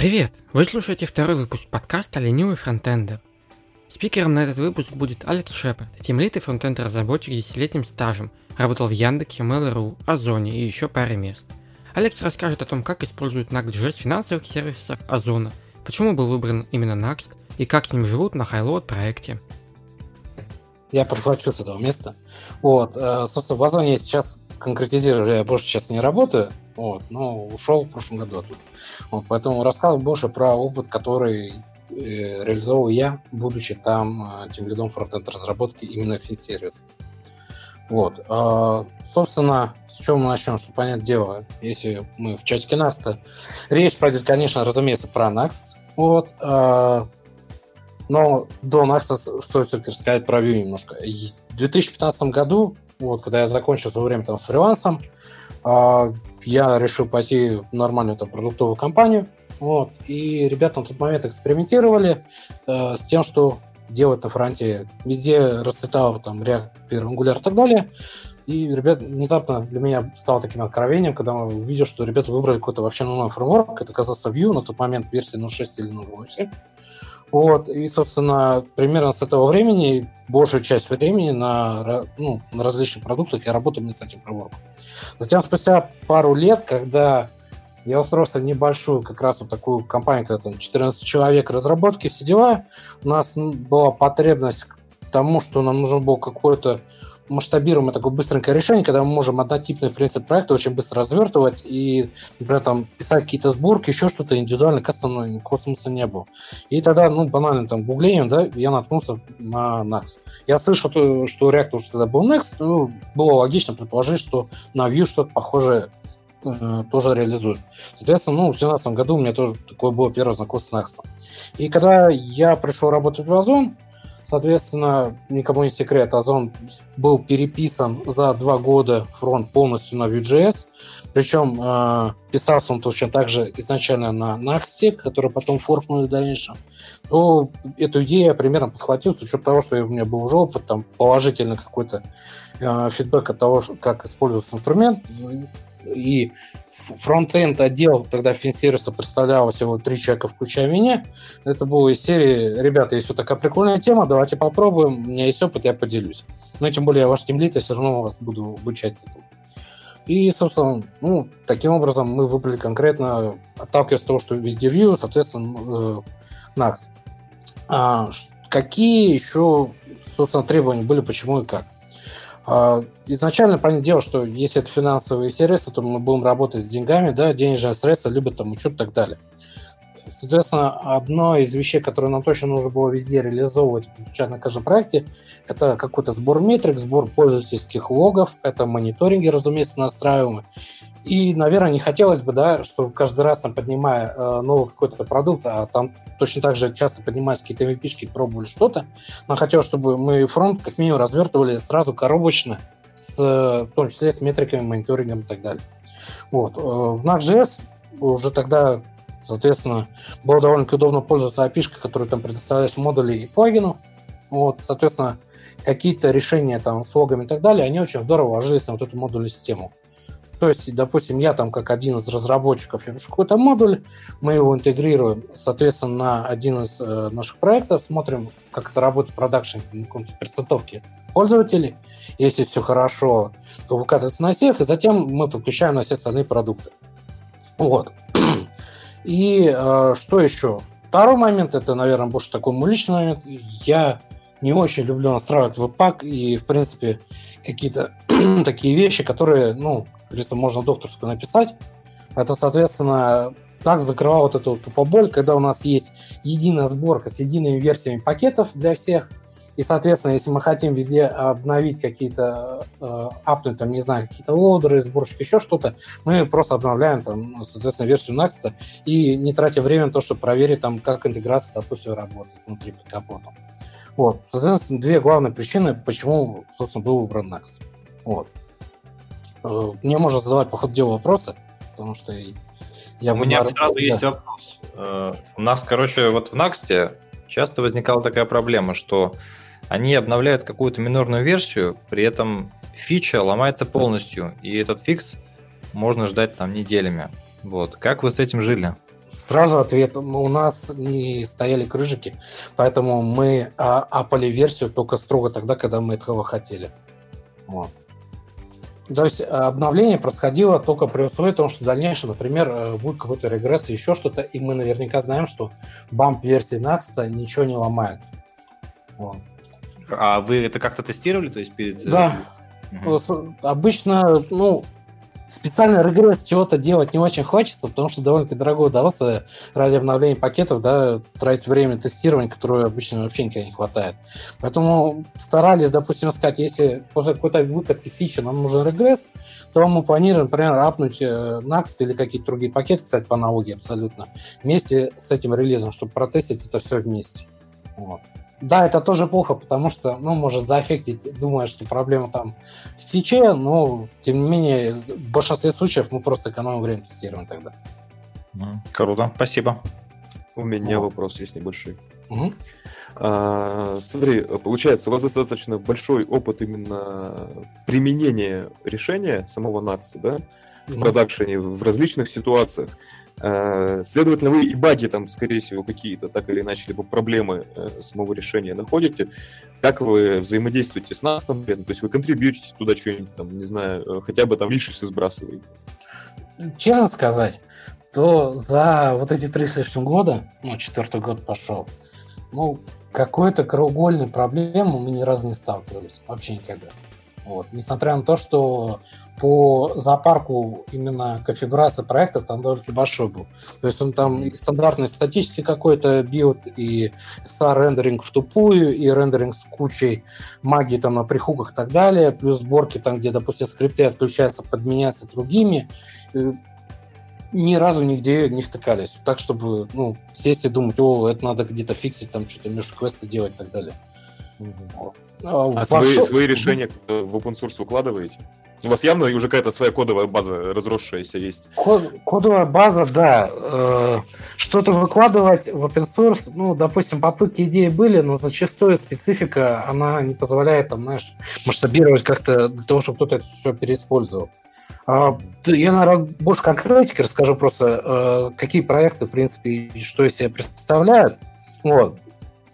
Привет! Вы слушаете второй выпуск подкаста «Ленивый фронтендер». Спикером на этот выпуск будет Алекс Шепард, тимлит и фронтенд-разработчик с десятилетним стажем, работал в Яндексе, Mail.ru, Озоне и еще паре мест. Алекс расскажет о том, как используют Next.js в финансовых сервисах Озона, почему был выбран именно Next и как с ним живут на Highload проекте. Я подхвачу с этого места. Вот, э, собственно, в Озоне я сейчас конкретизирую, я больше сейчас не работаю, вот, но ушел в прошлом году оттуда. Вот, поэтому рассказываю больше про опыт, который э, реализовал я, будучи там э, тем лидом фронтенд разработки именно финсервис. Вот. Э, собственно, с чего мы начнем, чтобы понять дело, если мы в чатике Next, речь пойдет, конечно, разумеется, про Next. Вот. Э, но до Next стоит все-таки рассказать про Vue немножко. В 2015 году, вот, когда я закончил свое время там с фрилансом, э, я решил пойти в нормальную там, продуктовую компанию. Вот, и ребята на тот момент экспериментировали э, с тем, что делать на фронте. Везде расцветал там React, Angular и так далее. И, ребят, внезапно для меня стало таким откровением, когда мы увидел, что ребята выбрали какой-то вообще новый фреймворк. Это оказался Vue, на тот момент версия 0.6 или 0.8. Вот, и, собственно, примерно с этого времени, большую часть времени на, ну, на различных продуктах я работаю именно с этим фреймворком. Затем, спустя пару лет, когда я устроился в небольшую как раз вот такую компанию, когда там 14 человек разработки, все дела, у нас была потребность к тому, что нам нужен был какой-то масштабируемое такое быстренькое решение, когда мы можем однотипный принцип проекта очень быстро развертывать и, например, там писать какие-то сборки, еще что-то индивидуально, кастомно, никакого смысла не было. И тогда, ну, банально там гуглением, да, я наткнулся на Next. Я слышал, что React уже тогда был Next, ну, было логично предположить, что на Vue что-то похожее э, тоже реализует. Соответственно, ну, в 2017 году у меня тоже такое было первое знакомство с Next. И когда я пришел работать в Озон, Соответственно, никому не секрет, Озон был переписан за два года фронт полностью на Vue.js. Причем э, писался он точно так же изначально на Next, который потом форкнули в дальнейшем. То эту идею я примерно подхватил, с учетом того, что у меня был уже опыт, там положительный какой-то э, фидбэк от того, как используется инструмент. И фронтенд отдел тогда финсервиса представлял всего три человека, включая меня. Это было из серии, ребята, есть вот такая прикольная тема, давайте попробуем, у меня есть опыт, я поделюсь. Но тем более я ваш тимлит, я все равно вас буду обучать этому. И, собственно, ну, таким образом мы выбрали конкретно, отталкиваясь от того, что везде Vue, соответственно, э, Next. А, какие еще, собственно, требования были, почему и как? А, изначально, понятное дело, что если это финансовые сервисы, то мы будем работать с деньгами, да, денежные средства, либо там учет и так далее. Соответственно, одно из вещей, которое нам точно нужно было везде реализовывать, включая на каждом проекте, это какой-то сбор метрик, сбор пользовательских логов, это мониторинги, разумеется, настраиваемые, и, наверное, не хотелось бы, да, что каждый раз, там, поднимая э, новый какой-то продукт, а там точно так же часто поднимались какие-то MVP, пробовали что-то, но хотелось, чтобы мы фронт как минимум развертывали сразу коробочно, с, в том числе с метриками, мониторингом и так далее. Вот. Э, в Next.js уже тогда, соответственно, было довольно удобно пользоваться API, которые там предоставлялись модули и плагину. Вот, соответственно, какие-то решения там с логами и так далее, они очень здорово ложились на вот эту модульную систему. То есть, допустим, я там как один из разработчиков, я пишу какой-то модуль, мы его интегрируем, соответственно, на один из э, наших проектов, смотрим, как это работает в продакшене, на каком-то перцентовке пользователей. Если все хорошо, то выкатывается на всех, и затем мы подключаем на все остальные продукты. Вот. И э, что еще? Второй момент, это, наверное, больше такой мой личный момент. Я не очень люблю настраивать веб-пак и, в принципе, какие-то такие вещи, которые, ну, говорится, можно докторскую написать. Это, соответственно, так закрывал вот эту тупоболь, когда у нас есть единая сборка с едиными версиями пакетов для всех. И, соответственно, если мы хотим везде обновить какие-то, э, апнуть, там, не знаю, какие-то лоудеры, сборщик, еще что-то, мы просто обновляем, там, соответственно, версию Next и не тратя время на то, чтобы проверить, там, как интеграция, допустим, работает внутри под капотом. Вот. Соответственно, две главные причины, почему, собственно, был выбран Next. Вот. Э, мне можно задавать по ходу дела вопросы, потому что я... У меня сразу да. есть вопрос. Э, у нас, короче, вот в Next часто возникала такая проблема, что они обновляют какую-то минорную версию, при этом фича ломается полностью, и этот фикс можно ждать там неделями. Вот. Как вы с этим жили? Сразу ответ. У нас не стояли крыжики, поэтому мы а, апали версию только строго тогда, когда мы этого хотели. Вот. То есть обновление происходило только при условии того, что в дальнейшем, например, э, будет какой-то регресс или еще что-то, и мы наверняка знаем, что бамп версии Next ничего не ломает. Вот. А вы это как-то тестировали, то есть перед... Э, да. Угу. Обычно, ну, специально регресс чего-то делать не очень хочется, потому что довольно-таки дорогое удовольствие ради обновления пакетов, да, тратить время тестирования, которое обычно вообще никогда не хватает. Поэтому старались, допустим, сказать, если после какой-то выкатки фичи нам нужен регресс, то мы планируем, например, апнуть э, Next или какие-то другие пакеты, кстати, по аналогии абсолютно, вместе с этим релизом, чтобы протестить это все вместе. Вот. Да, это тоже плохо, потому что, ну, может заэффектить, думая, что проблема там в фиче, но, тем не менее, в большинстве случаев мы просто экономим время тестирования тогда. Круто, спасибо. У меня вот. вопрос есть небольшой. Угу. А, смотри, получается, у вас достаточно большой опыт именно применения решения самого Накста, да, в продакшене, в различных ситуациях. Э, следовательно, вы и баги там, скорее всего, какие-то так или иначе, либо проблемы э, самого решения находите. Как вы взаимодействуете с нас, там, то есть вы контрибьютите туда что-нибудь, там, не знаю, э, хотя бы там лишнее сбрасываете? Честно сказать, то за вот эти три с лишним года, ну, четвертый год пошел, ну, какой-то краеугольной проблемы мы ни разу не сталкивались. Вообще никогда. Вот. Несмотря на то, что по зоопарку именно конфигурация проекта там довольно большой был. То есть он там и стандартный статический какой-то билд, и SSR-рендеринг в тупую, и рендеринг с кучей магии там на прихуках и так далее, плюс сборки там, где, допустим, скрипты отключаются, подменяются другими. Ни разу нигде не втыкались. Так, чтобы, ну, сесть и думать, о, это надо где-то фиксить, там что-то между квесты делать и так далее. А, а свои, свои решения в open source укладываете? У вас явно уже какая-то своя кодовая база разросшаяся есть. Код, кодовая база, да. Э, что-то выкладывать в open source, ну, допустим, попытки идеи были, но зачастую специфика, она не позволяет, там, знаешь, масштабировать как-то для того, чтобы кто-то это все переиспользовал. А, я, наверное, больше конкретики расскажу просто, э, какие проекты, в принципе, и что из себя представляют. Вот.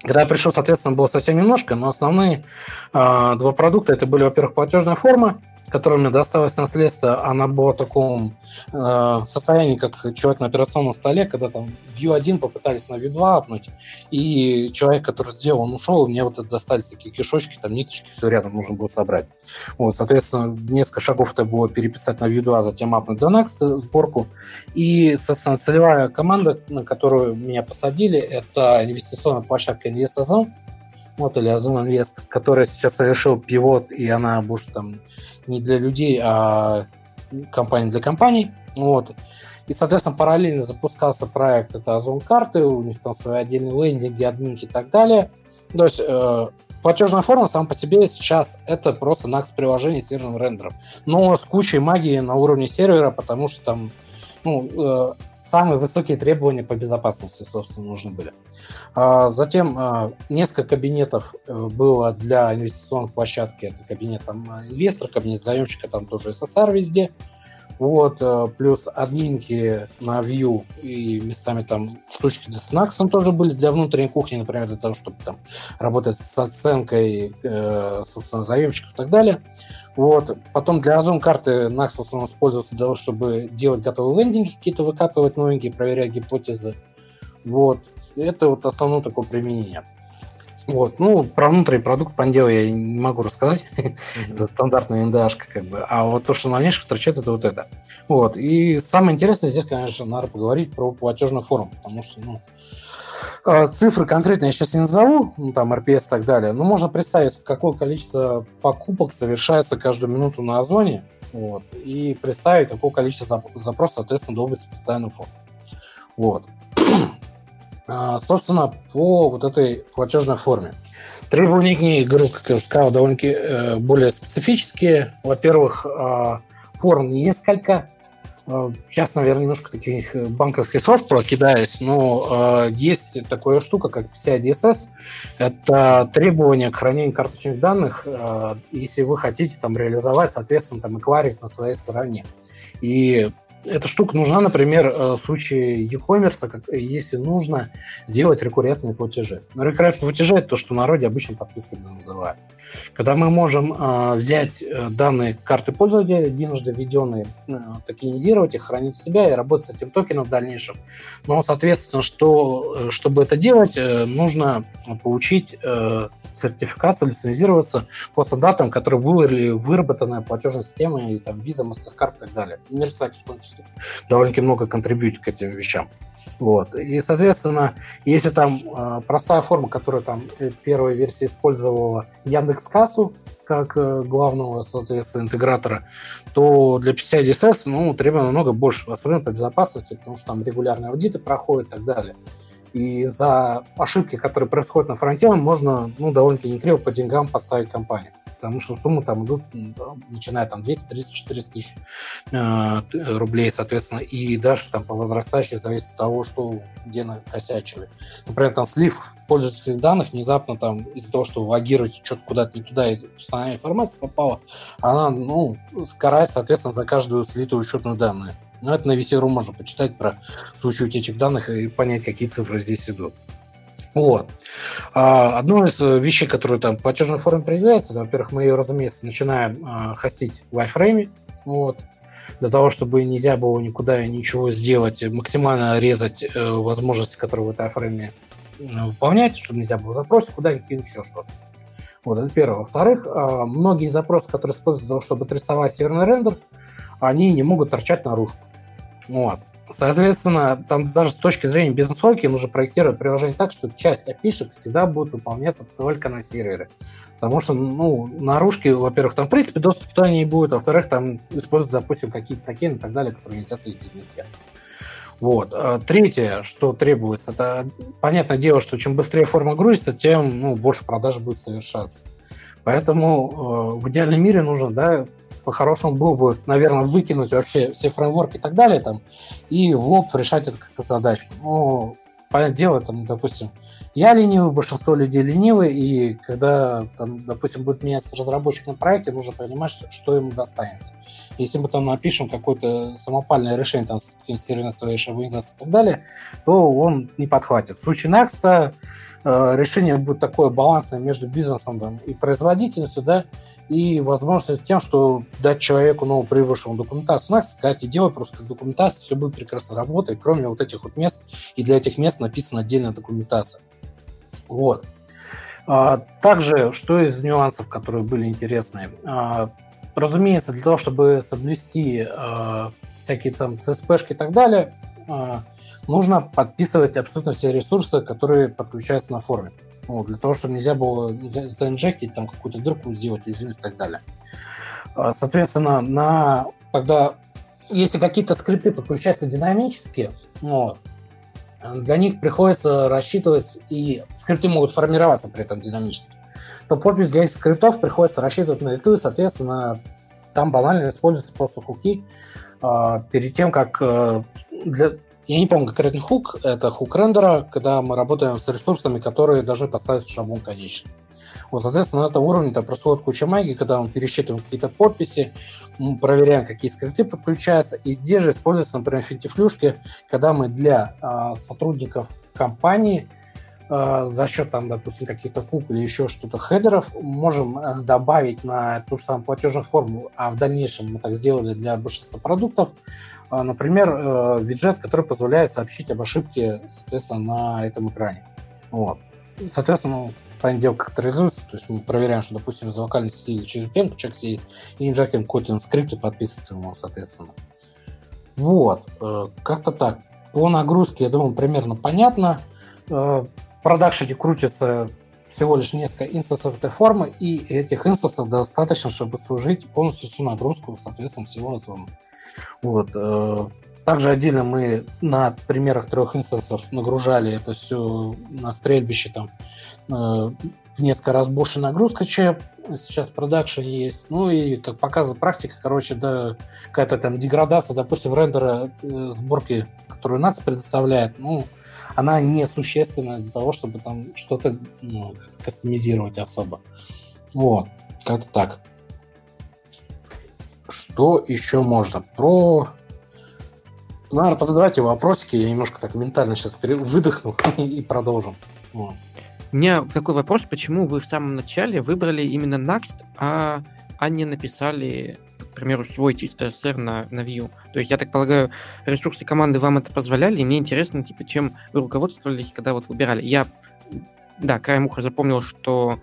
Когда я пришел, соответственно, было совсем немножко, но основные э, два продукта это были, во-первых, платежная форма, которая мне досталась наследство, она была в таком э, состоянии, как человек на операционном столе, когда там View 1 попытались на View 2 апнуть, и человек, который это делал, он ушел, и мне вот это достались такие кишочки, там ниточки, все рядом нужно было собрать. Вот, соответственно, несколько шагов это было переписать на View 2, затем апнуть до Next сборку. И, соответственно, целевая команда, на которую меня посадили, это инвестиционная площадка InvestOzone, вот, или Озон Инвест, которая сейчас совершил пивот, и она будет там не для людей, а компания для компаний. Вот. И, соответственно, параллельно запускался проект, это Озон карты, у них там свои отдельные лендинги, админки и так далее. То есть э, платежная форма сама по себе сейчас это просто NAX приложение с серверным рендером. Но с кучей магии на уровне сервера, потому что там ну, э, самые высокие требования по безопасности, собственно, нужны были. А, затем а, несколько кабинетов э, было для инвестиционных площадки. Это кабинет там, инвестора, кабинет заемщика, там тоже SSR везде. Вот, э, плюс админки на View и местами там штучки для Snacks тоже были для внутренней кухни, например, для того, чтобы там работать с оценкой, э, собственно, заемщиков и так далее. Вот. Потом для Озон карты Nax в основном использовался для того, чтобы делать готовые лендинги какие-то, выкатывать новенькие, проверять гипотезы. Вот. Это вот основное такое применение. Вот, ну, про внутренний продукт Пандео я не могу рассказать. это стандартная NDA, как бы. А вот то, что на внешних торчит, это вот это. Вот. И самое интересное здесь, конечно, надо поговорить про платежную форму, потому что, ну, цифры конкретно я сейчас не назову, ну, там RPS и так далее, но можно представить, какое количество покупок совершается каждую минуту на Озоне, вот, и представить, какое количество запросов, соответственно, долбится постоянную форму. Вот. А, собственно, по вот этой платежной форме. Требования к ней, говорю, как я сказал, довольно-таки э, более специфические. Во-первых, э, форм несколько, Сейчас, наверное, немножко таких э, банковских слов прокидаюсь, но э, есть такая штука, как PCI DSS. Это требование к хранению карточных данных, э, если вы хотите там реализовать, соответственно, там эквайринг на своей стороне. И эта штука нужна, например, э, в случае e-commerce, если нужно сделать рекуррентные платежи. Рекуррентные платежи – это то, что в народе обычно подписками называют. Когда мы можем э, взять э, данные карты пользователя, единожды введенные, э, токенизировать их, хранить в себя и работать с этим токеном в дальнейшем. Но, соответственно, что, чтобы это делать, э, нужно получить э, сертификацию, лицензироваться по стандартам, которые были выработаны платежной системой, там, Visa, MasterCard и так далее. Мир, кстати, в том числе довольно много контрибьютит к этим вещам. Вот. И, соответственно, если там э, простая форма, которая там э, первая версия использовала Яндекс Кассу как э, главного, соответственно, интегратора, то для PCI DSS ну, требуется намного больше, особенно по безопасности, потому что там регулярные аудиты проходят и так далее. И за ошибки, которые происходят на фронте, можно ну, довольно-таки не криво по деньгам поставить компанию потому что суммы там идут, начиная там 200, 300, 400 тысяч э, рублей, соответственно, и дальше там по возрастающей зависит от того, что где накосячили. Например, там слив пользовательских данных внезапно там из-за того, что вы агируете что-то куда-то не туда, и персональная информация попала, она, ну, карает, соответственно, за каждую слитую учетную данную. Но это на VC.ru можно почитать про случай утечек данных и понять, какие цифры здесь идут. Вот. А, одно из э, вещей, которые там в платежной форме проявляется, во-первых, мы ее, разумеется, начинаем а, хостить в iFrame, вот, для того, чтобы нельзя было никуда ничего сделать, максимально резать э, возможности, которые в этой iFrame э, выполнять, чтобы нельзя было запросить куда-нибудь еще что-то. Вот, это первое. Во-вторых, э, многие запросы, которые используются для того, чтобы отрисовать северный рендер, они не могут торчать наружу. Вот. Соответственно, там даже с точки зрения бизнес-логики нужно проектировать приложение так, что часть опишек всегда будет выполняться только на сервере. Потому что, ну, наружки, во-первых, там, в принципе, доступ туда не будет, а во-вторых, там используют, допустим, какие-то такие и так далее, которые нельзя светить. Вот. А третье, что требуется, это, понятное дело, что чем быстрее форма грузится, тем ну, больше продаж будет совершаться. Поэтому э, в идеальном мире нужно да, по-хорошему было бы, наверное, выкинуть вообще все фреймворки и так далее, там, и в лоб решать это как-то задачку. Ну, понятное дело, там, допустим, я ленивый, большинство людей ленивые, и когда, там, допустим, будет меняться разработчик на проекте, нужно понимать, что ему достанется. Если мы там напишем какое-то самопальное решение там, с серверной своей организации и так далее, то он не подхватит. В случае Next э, решение будет такое балансное между бизнесом там, и производительностью, да, и возможность тем, что дать человеку новоприбывшему документацию. Знаешь, сказать, и делай просто документацию, все будет прекрасно работать, кроме вот этих вот мест, и для этих мест написана отдельная документация. Вот. А, также, что из нюансов, которые были интересные? А, разумеется, для того, чтобы соблюсти а, всякие там CSP-шки и так далее, нужно подписывать абсолютно все ресурсы, которые подключаются на форуме. Вот, для того, чтобы нельзя было заинжектить, там какую-то дырку сделать, и так далее. А, соответственно, на, когда если какие-то скрипты подключаются динамически, вот, для них приходится рассчитывать, и скрипты могут формироваться при этом динамически, то подпись для этих скриптов приходится рассчитывать на лету, и, соответственно, там банально используются просто хуки э, перед тем, как э, для, я не помню конкретный хук, это хук рендера, когда мы работаем с ресурсами, которые должны поставить шаблон конечный. Вот, соответственно, на этом уровне там происходит куча магии, когда мы пересчитываем какие-то подписи, мы проверяем, какие скрипты подключаются. И здесь же используются, например, финтифлюшки, когда мы для э, сотрудников компании э, за счет, там, допустим, каких-то куп или еще что-то хедеров можем э, добавить на ту же самую платежную форму, а в дальнейшем мы так сделали для большинства продуктов, например, э, виджет, который позволяет сообщить об ошибке, соответственно, на этом экране. Вот. Соответственно, как это реализуется. То есть мы проверяем, что, допустим, за локальной сети через VPN человек сидит, и инжектим какой-то скрипт и подписывается ему, соответственно. Вот. Э, как-то так. По нагрузке, я думаю, примерно понятно. Э, в продакшене крутится всего лишь несколько инстансов этой формы, и этих инстансов достаточно, чтобы служить полностью всю нагрузку, соответственно, всего разлома. Вот. Э, также отдельно мы на примерах трех инстансов нагружали это все на стрельбище там э, в несколько раз больше нагрузка, чем сейчас в продакшене есть. Ну и, как показывает практика, короче, да, какая-то там деградация, допустим, рендера э, сборки, которую НАЦ предоставляет, ну, она не существенна для того, чтобы там что-то ну, кастомизировать особо. Вот, как-то так. Что еще можно? Про Наверное, позадавайте вопросики, я немножко так ментально сейчас выдохну и продолжим. Вот. У меня такой вопрос, почему вы в самом начале выбрали именно Next, а, а не написали, к примеру, свой чисто SR на, на Vue? То есть, я так полагаю, ресурсы команды вам это позволяли, и мне интересно, типа, чем вы руководствовались, когда вот выбирали. Я, да, краем уха запомнил, что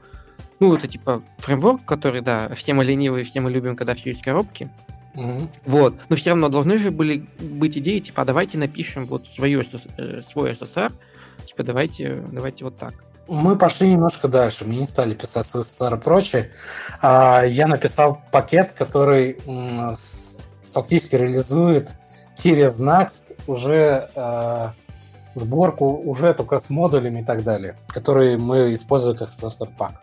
ну, это типа фреймворк, который, да, все мы ленивые, все мы любим, когда все из коробки. Mm-hmm. Вот. Но все равно должны же были быть идеи, типа, а давайте напишем вот свое, э, свой SSR, типа, давайте, давайте вот так. Мы пошли немножко дальше. Мы не стали писать свой SSR и прочее. А, я написал пакет, который фактически реализует через Next уже э, сборку уже только с модулями и так далее, которые мы используем как стартер-пак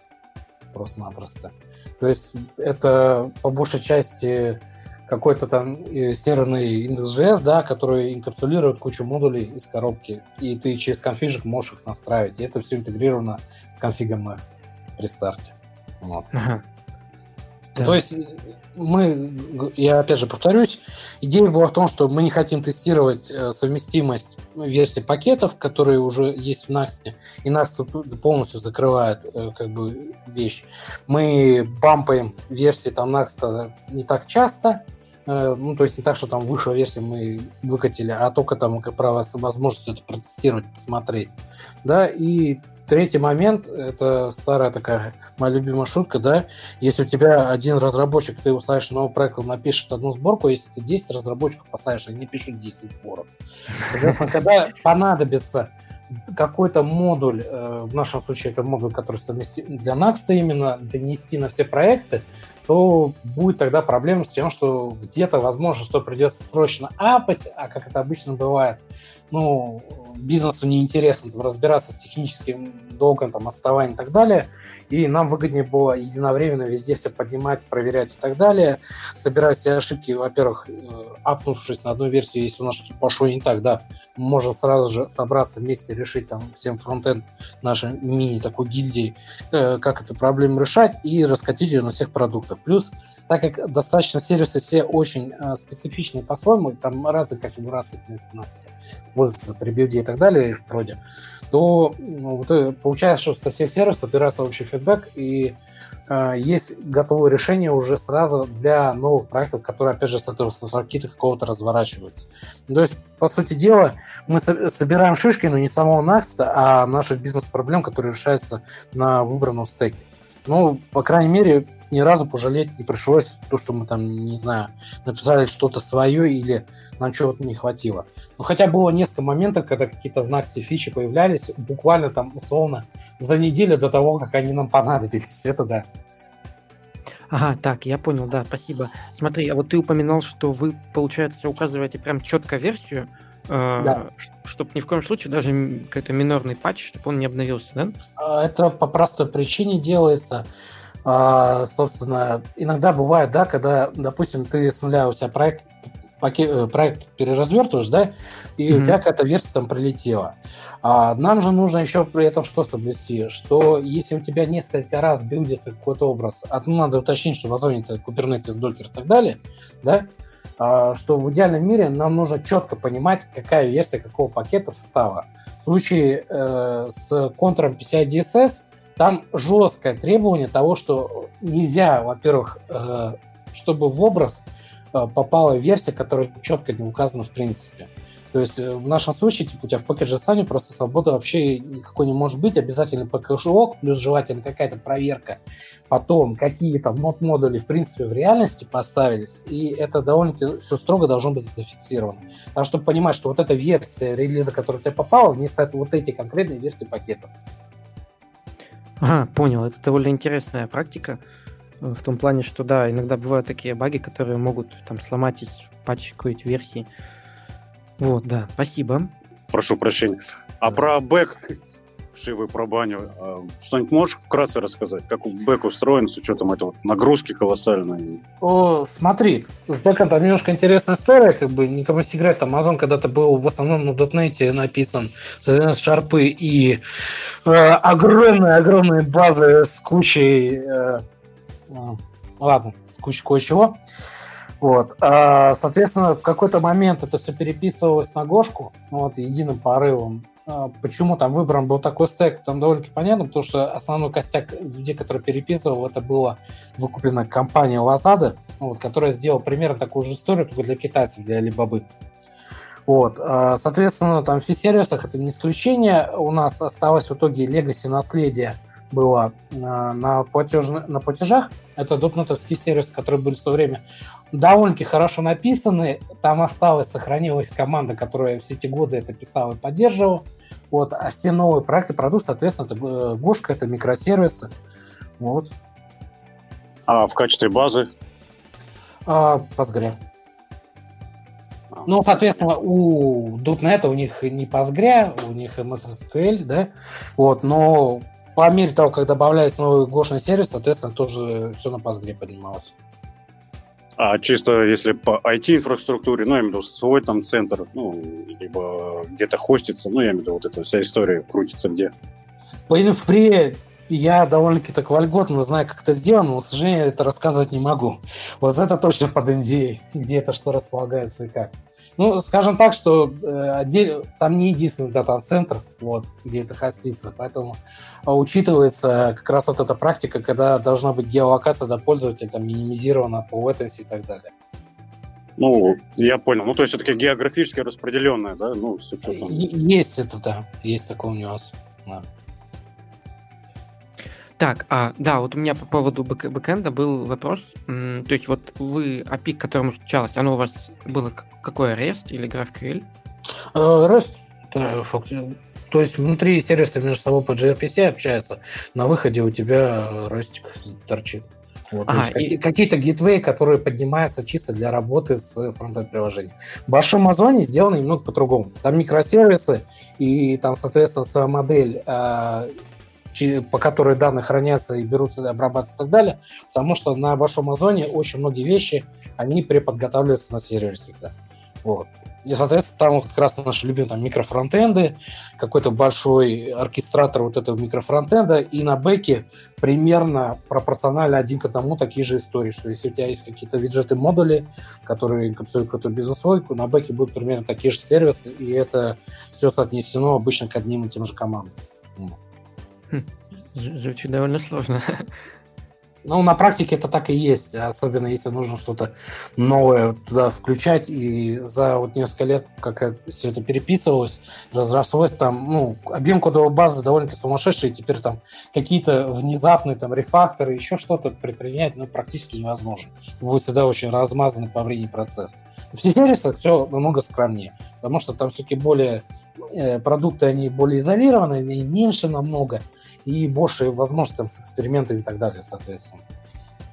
просто-напросто. То есть это по большей части какой-то там э, серверный индекс.js, да, который инкапсулирует кучу модулей из коробки, и ты через конфижик можешь их настраивать. И это все интегрировано с конфигом Next при старте. Вот. Ага. Да. То есть мы, я опять же повторюсь, идея была в том, что мы не хотим тестировать э, совместимость версий пакетов, которые уже есть в Next, и Next полностью закрывает э, как бы вещь. Мы бампаем версии там Next не так часто, э, ну, то есть не так, что там вышла версия мы выкатили, а только там, как правило, возможность это протестировать, посмотреть. Да, и Третий момент, это старая такая моя любимая шутка, да, если у тебя один разработчик, ты его ставишь новый проект, он напишет одну сборку, если ты 10 разработчиков поставишь, они пишут 10 сборок. Соответственно, когда понадобится какой-то модуль, э, в нашем случае это модуль, который совместим для Next именно, донести на все проекты, то будет тогда проблема с тем, что где-то, возможно, что придется срочно апать, а как это обычно бывает, ну, бизнесу неинтересно там, разбираться с техническим долгом, там, отставанием и так далее, и нам выгоднее было единовременно везде все поднимать, проверять и так далее, собирать все ошибки, во-первых, э, апнувшись на одну версию, если у нас что-то пошло не так, да, можем сразу же собраться вместе, решить там всем фронтенд нашей мини такой гильдии, э, как эту проблему решать и раскатить ее на всех продуктах. Плюс так как достаточно сервисы все очень э, специфичные по-своему, там разные конфигурации инсталляции используются при билде и так далее, вроде, то ну, вот, э, получается, что со всех сервисов собирается общий фидбэк, и э, есть готовое решение уже сразу для новых проектов, которые, опять же, с этого ракеты какого-то разворачиваются. То есть, по сути дела, мы собираем шишки, но не самого Next, а наших бизнес-проблем, которые решаются на выбранном стеке. Ну, по крайней мере, ни разу пожалеть не пришлось то, что мы там, не знаю, написали что-то свое или нам чего-то не хватило. Но хотя было несколько моментов, когда какие-то в фичи появлялись, буквально там условно за неделю до того, как они нам понадобились. Это да. Ага, так, я понял, да, спасибо. Смотри, а вот ты упоминал, что вы, получается, указываете прям четко версию, э, да. чтобы ни в коем случае даже какой-то минорный патч, чтобы он не обновился, да? А, это по простой причине делается. А, собственно, иногда бывает, да, когда, допустим, ты с нуля у себя проект, э, проект переразвертываешь, да, и mm-hmm. у тебя какая-то версия там прилетела. А нам же нужно еще при этом что соблюсти, что если у тебя несколько раз билдится какой-то образ, а ну, надо уточнить, что в Озоне это Kubernetes, Docker и так далее, да, а, что в идеальном мире нам нужно четко понимать, какая версия какого пакета встала. В случае э, с контуром PCI DSS там жесткое требование того, что нельзя, во-первых, э, чтобы в образ э, попала версия, которая четко не указана в принципе. То есть э, в нашем случае, типа, у тебя в package просто свободы вообще никакой не может быть. Обязательно package плюс желательно какая-то проверка. Потом какие там мод-модули в принципе в реальности поставились. И это довольно-таки все строго должно быть зафиксировано. Так чтобы понимать, что вот эта версия релиза, которая тебе попала, в ней стоят вот эти конкретные версии пакетов. Ага, понял. Это довольно интересная практика. Э, в том плане, что да, иногда бывают такие баги, которые могут там сломать из какой-то версии. Вот, да, спасибо. Прошу прощения. А да. про бэк вшивый про баню. А что-нибудь можешь вкратце рассказать, как бэк устроен с учетом этого нагрузки колоссальной? О, смотри, с бэком там немножко интересная история, как бы никому секрет, там Amazon когда-то был в основном на дотнете написан, соответственно, шарпы и э, огромные-огромные базы с кучей... Э, э, ладно, с кучей кое-чего. Вот. А, соответственно, в какой-то момент это все переписывалось на Гошку, вот, единым порывом. А, почему там выбран был такой стек, там довольно-таки понятно, потому что основной костяк людей, которые переписывал, это была выкуплена компания Lazada, вот, которая сделала примерно такую же историю, только для китайцев, для Alibaba. Вот. А, соответственно, там в сервисах это не исключение. У нас осталось в итоге Legacy наследие было на, на, платеж, на платежах. Это дотнетовский сервис, который был в свое время довольно-таки хорошо написаны. Там осталась, сохранилась команда, которая все эти годы это писала и поддерживала. Вот. А все новые проекты, продукты, соответственно, это э, Гошка, это микросервисы. Вот. А в качестве базы? А, Postgre. Ну, соответственно, у .NET у них не Postgre, у них MSSQL, да, вот, но по мере того, как добавляется новый гошный сервис, соответственно, тоже все на Postgre поднималось. А чисто если по IT-инфраструктуре, ну, я имею в виду свой там центр, ну, либо где-то хостится, ну, я имею в виду вот эта вся история крутится где? По инфре я довольно-таки так вольготно знаю, как это сделано, но, к сожалению, это рассказывать не могу. Вот это точно под NDA, где это что располагается и как. Ну, скажем так, что э, отдель, там не единственный дата-центр, вот, где это хостится, поэтому а, учитывается как раз вот эта практика, когда должна быть геолокация до пользователя там, минимизирована по latency и так далее. Ну, я понял. Ну, то есть все-таки географически распределенная, да? Ну, с учетом... Есть это, да. Есть такой нюанс. Да. Так, а, да, вот у меня по поводу бэк- бэкэнда был вопрос. То есть вот вы API, к которому стучалось, оно у вас было какое, REST или GraphQL? Uh, REST, да, то есть внутри сервиса между собой по gRPC общаются, на выходе у тебя REST торчит. Вот, ага, и... Какие-то гитвей, которые поднимаются чисто для работы с фронтенд приложением. В большом Амазоне сделано немного по-другому. Там микросервисы, и там, соответственно, своя модель а, по которой данные хранятся и берутся, обрабатываться и так далее, потому что на большом озоне очень многие вещи, они преподготавливаются на сервере всегда. Вот. И, соответственно, там как раз наши любимые там, микрофронтенды, какой-то большой оркестратор вот этого микрофронтенда, и на бэке примерно пропорционально один к одному такие же истории, что если у тебя есть какие-то виджеты-модули, которые инкапсулируют какую-то бизнес-логику, на бэке будут примерно такие же сервисы, и это все соотнесено обычно к одним и тем же командам. Звучит довольно сложно. Ну, на практике это так и есть, особенно если нужно что-то новое туда включать, и за вот несколько лет, как все это переписывалось, разрослось там, ну, объем кодовой базы довольно-таки сумасшедший, и теперь там какие-то внезапные там рефакторы, еще что-то предпринять, ну, практически невозможно. Будет всегда очень размазанный по времени процесс. В сервисах все намного скромнее, потому что там все-таки более продукты, они более изолированы, они меньше намного, и больше возможностей с экспериментами и так далее, соответственно.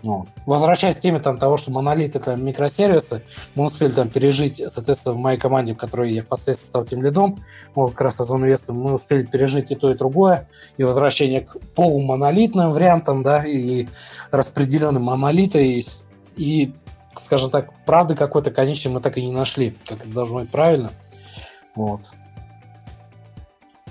Ну, возвращаясь к теме там, того, что монолит это микросервисы, мы успели там пережить, соответственно, в моей команде, в которой я впоследствии стал тем лидом, мы как раз инвестором, мы успели пережить и то, и другое, и возвращение к полумонолитным вариантам, да, и распределенным монолиты, и, и скажем так, правды какой-то конечной мы так и не нашли, как это должно быть правильно. Вот.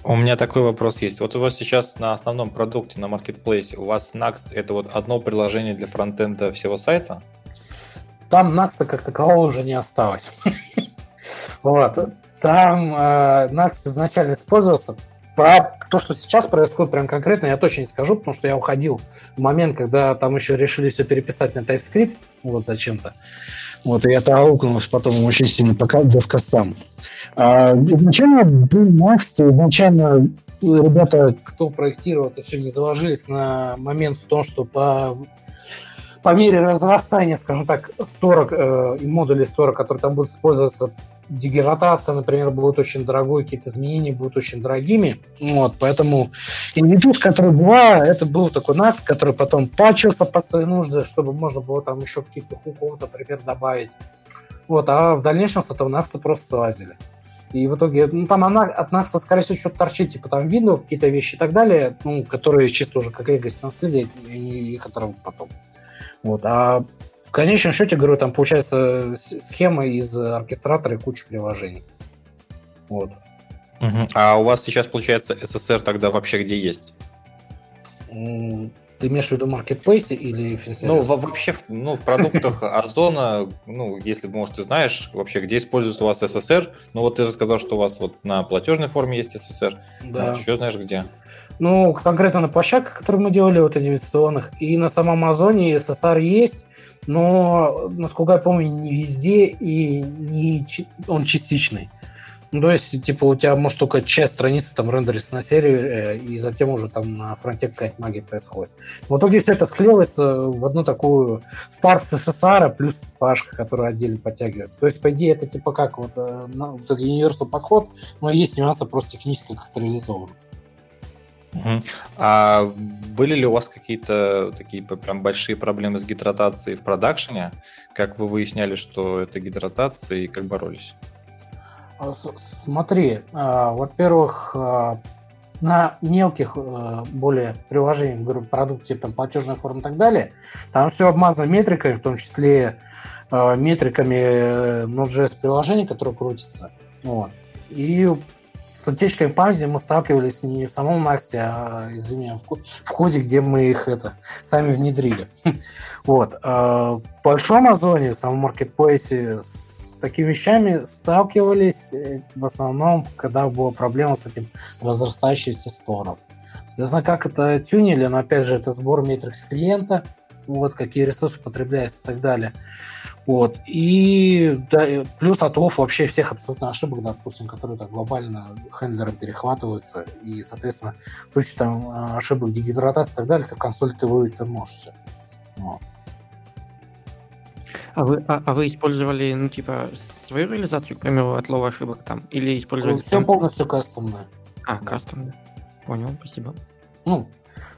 У меня такой вопрос есть. Вот у вас сейчас на основном продукте, на маркетплейсе, у вас Next это вот одно приложение для фронтенда всего сайта? Там Next как такового уже не осталось. Вот. Там э, Next изначально использовался. Про то, что сейчас происходит прям конкретно, я точно не скажу, потому что я уходил в момент, когда там еще решили все переписать на TypeScript, вот зачем-то. Вот, и это аукнулось потом очень сильно пока девкастам. А, изначально был Next, изначально ребята, кто проектировал это все, не заложились на момент в том, что по, по мере разрастания, скажем так, сторок э, модулей сторок, которые там будут использоваться, дегенерация, например, будет очень дорогой, какие-то изменения будут очень дорогими. Вот, поэтому Invitus, который была, это был такой NAX, который потом пачился под свои нужды, чтобы можно было там еще каких-то хуков, например, добавить. Вот, а в дальнейшем с этого NAX просто слазили. И в итоге, ну, там она от нас, скорее всего, что-то торчит, типа там видно какие-то вещи и так далее, ну, которые чисто уже как legacy наследие, и их отработать потом. Вот. А в конечном счете, говорю, там получается схема из оркестратора и кучи приложений. Вот. Угу. А у вас сейчас, получается, SSR тогда вообще где есть? Ты имеешь в виду маркетплейсе или Ну, вообще, ну, в продуктах Озона, ну, если, может, ты знаешь, вообще, где используется у вас СССР, ну, вот ты же сказал, что у вас вот на платежной форме есть СССР, да. может, еще знаешь, где? Ну, конкретно на площадках, которые мы делали, вот инвестиционных, и на самом Озоне СССР есть, но, насколько я помню, не везде, и не, он частичный. Ну, то есть, типа, у тебя может только часть страницы там рендерится на сервере, и затем уже там на фронте какая-то магия происходит. В итоге все это склеилось в одну такую старт SSR плюс спашка, которая отдельно подтягивается. То есть, по идее, это типа как вот, э, ну, вот этот universal подход, но есть нюансы просто технически как это реализовано. А были ли у вас какие-то такие прям большие проблемы с гидратацией в продакшене? Как вы выясняли, что это гидратация и как боролись? А, смотри, а, во-первых, а, на мелких более приложениях, говорю, продукте, там, платежная форма и так далее, там все обмазано метриками, в том числе метриками э, Node.js приложений, которые крутятся. Вот. И с утечкой памяти мы сталкивались не в самом Насте, а, извини, в, коде, где мы их это сами внедрили. Вот. В большом озоне, в самом маркетплейсе, с такими вещами сталкивались э, в основном, когда была проблема с этим возрастающимся стором. Соответственно, как это тюнили, но опять же, это сбор метрикс клиента, вот, какие ресурсы потребляются и так далее. Вот. И да, плюс отлов вообще всех абсолютно ошибок, допустим, которые так глобально хендлером перехватываются. И, соответственно, в случае там ошибок дегидратации и так далее, ты в консоль ты выводить можешь все. Вот. А вы, а, а вы использовали, ну, типа, свою реализацию, к примеру, отлова ошибок там? Или использовали... Все полностью кастомное. А, кастомное. Понял, спасибо. Ну,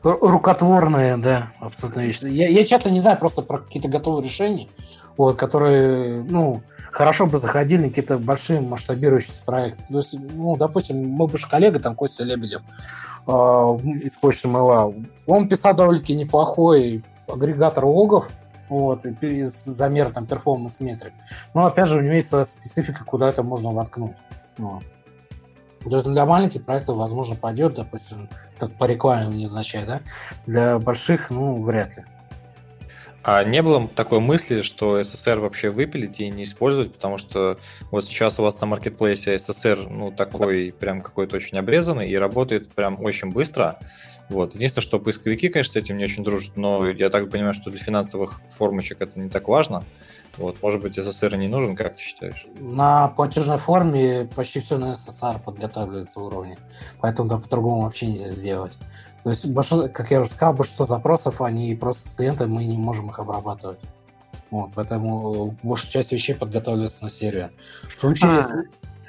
рукотворные, да, абсолютно вещи. Я, я часто не знаю просто про какие-то готовые решения, вот, которые, ну, хорошо бы заходили на какие-то большие масштабирующиеся проекты. То есть, ну, допустим, мой бывший коллега, там, Костя Лебедев, э, из почты МЛА, он писал довольно-таки неплохой агрегатор логов, вот, и замер там перформанс метрик. Но опять же, у него есть своя специфика, куда это можно воткнуть. Вот. То есть для маленьких проектов, возможно, пойдет, допустим, так по рекламе не означает, да? Для больших, ну, вряд ли. А не было такой мысли, что СССР вообще выпилить и не использовать, потому что вот сейчас у вас на маркетплейсе СССР, ну, такой прям какой-то очень обрезанный и работает прям очень быстро. Вот. Единственное, что поисковики, конечно, с этим не очень дружат, но я так понимаю, что для финансовых формочек это не так важно. Вот, может быть, СССР не нужен, как ты считаешь? На платежной форме почти все на СССР подготавливается уровне, поэтому да, по-другому вообще нельзя сделать. То есть, как я уже сказал, большинство запросов, они просто с клиентом, мы не можем их обрабатывать. Вот, поэтому большая часть вещей подготавливается на серию. В случае, а, если...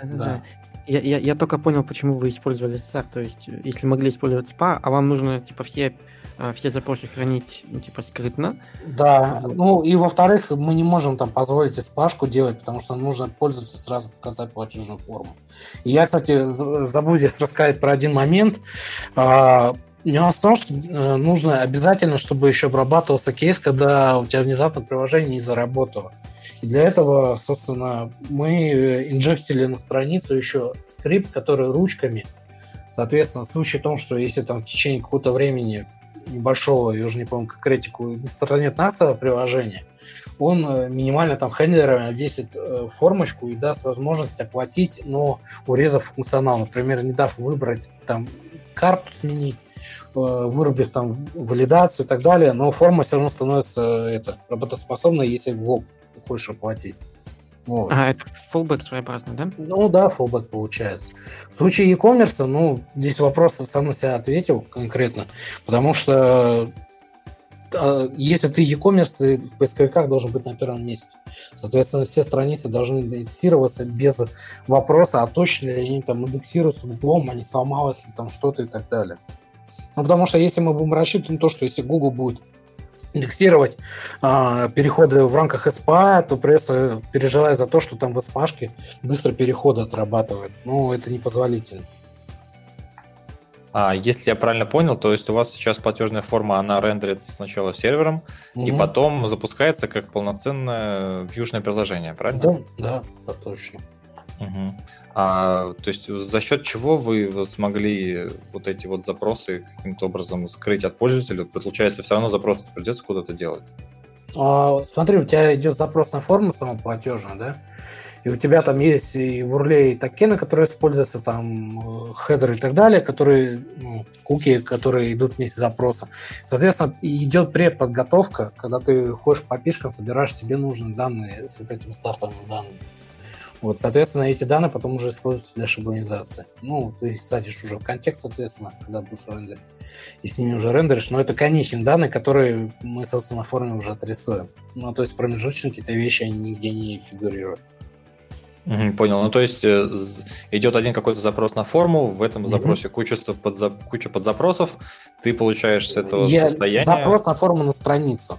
Да. Да. Я, я, я только понял, почему вы использовали SSR. То есть, если могли использовать SPA, а вам нужно, типа, все, а, все запросы хранить, ну, типа, скрытно. Да, ну, и во-вторых, мы не можем там позволить SPA-шку делать, потому что нужно пользоваться сразу показать платежную форму. И я, кстати, забыл здесь рассказать про один момент. А, Нюанс в том, что э, нужно обязательно, чтобы еще обрабатывался кейс, когда у тебя внезапно приложение не заработало. Для этого, собственно, мы э, инжектили на страницу еще скрипт, который ручками, соответственно, в случае том, что если там в течение какого-то времени небольшого, я уже не помню конкретику, не стартанет нашего приложения, он э, минимально там хендлерами обвесит э, формочку и даст возможность оплатить, но урезав функционал, например, не дав выбрать там карту сменить, вырубив там валидацию и так далее, но форма все равно становится это, работоспособной, если в лоб хочешь оплатить. Вот. А, это фулбэк своеобразный, да? Ну да, фулбэк получается. В случае e-commerce, ну, здесь вопрос сам на себя ответил конкретно, потому что а, если ты e-commerce, ты в поисковиках должен быть на первом месте. Соответственно, все страницы должны индексироваться без вопроса, а точно ли они там индексируются углом, а не сломалось ли там что-то и так далее. Ну, потому что если мы будем рассчитывать на то, что если Google будет индексировать э, переходы в рамках SPA, то пресса переживает за то, что там в SPA быстро переходы отрабатывают. Ну, это непозволительно. А, если я правильно понял, то есть у вас сейчас платежная форма, она рендерится сначала сервером, угу. и потом запускается как полноценное вьюшное приложение, правильно? Да, да, да точно. Угу. А, то есть за счет чего вы смогли вот эти вот запросы каким-то образом скрыть от пользователя? Получается, все равно запрос придется куда-то делать. А, смотри, у тебя идет запрос на форму самоплатежную, да? И у тебя там есть и в урле и токены, которые используются, там хедеры и так далее, которые, ну, куки, которые идут вместе с запросом. Соответственно, идет предподготовка, когда ты ходишь по пишкам, собираешь себе нужные данные с вот этими стартовыми данными. Вот, соответственно, эти данные потом уже используются для шаблонизации. Ну, ты садишь уже в контекст, соответственно, когда будешь рендерить. И с ними уже рендеришь. Но это конечные данные, которые мы, собственно, на форме уже отрисуем. Ну, то есть промежуточники, это вещи, они нигде не фигурируют. Понял. Ну, то есть э, идет один какой-то запрос на форму, в этом запросе mm-hmm. куча, подза... куча подзапросов, ты получаешь с этого Я... состояния... Запрос на форму на страницу.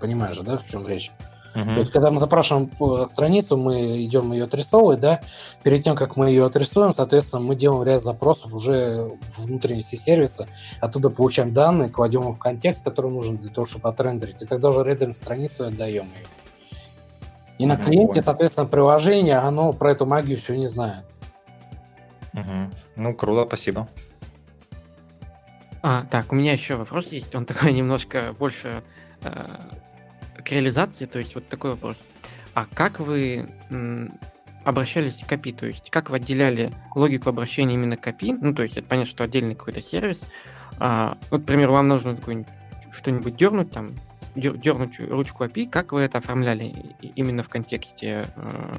Понимаешь да, в чем речь? Uh-huh. То есть, когда мы запрашиваем страницу, мы идем ее отрисовывать, да, перед тем, как мы ее отрисуем, соответственно, мы делаем ряд запросов уже в внутренние сервиса, оттуда получаем данные, кладем их в контекст, который нужен для того, чтобы отрендерить, и тогда уже рендерим страницу и отдаем ее. И на клиенте, соответственно, приложение, оно про эту магию все не знает. Угу. Ну, круто, спасибо. А, так, у меня еще вопрос есть, он такой немножко больше э, к реализации, то есть вот такой вопрос. А как вы обращались к API, то есть как вы отделяли логику обращения именно к API, ну, то есть это понятно, что отдельный какой-то сервис, а, вот, например, вам нужно что-нибудь дернуть, там, дернуть ручку API, как вы это оформляли именно в контексте э,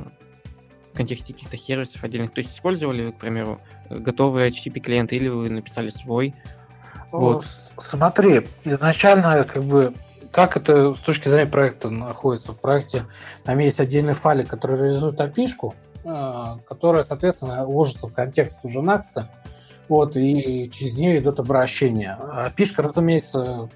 в контексте каких-то сервисов отдельных? То есть использовали вы, к примеру, готовый HTTP клиент или вы написали свой? Вот. Смотри, изначально как бы как это с точки зрения проекта находится в проекте? Там есть отдельный файлик, который реализует API, э, которая, соответственно, ложится в контекст уже Next, вот, и через нее идет обращение. API, разумеется,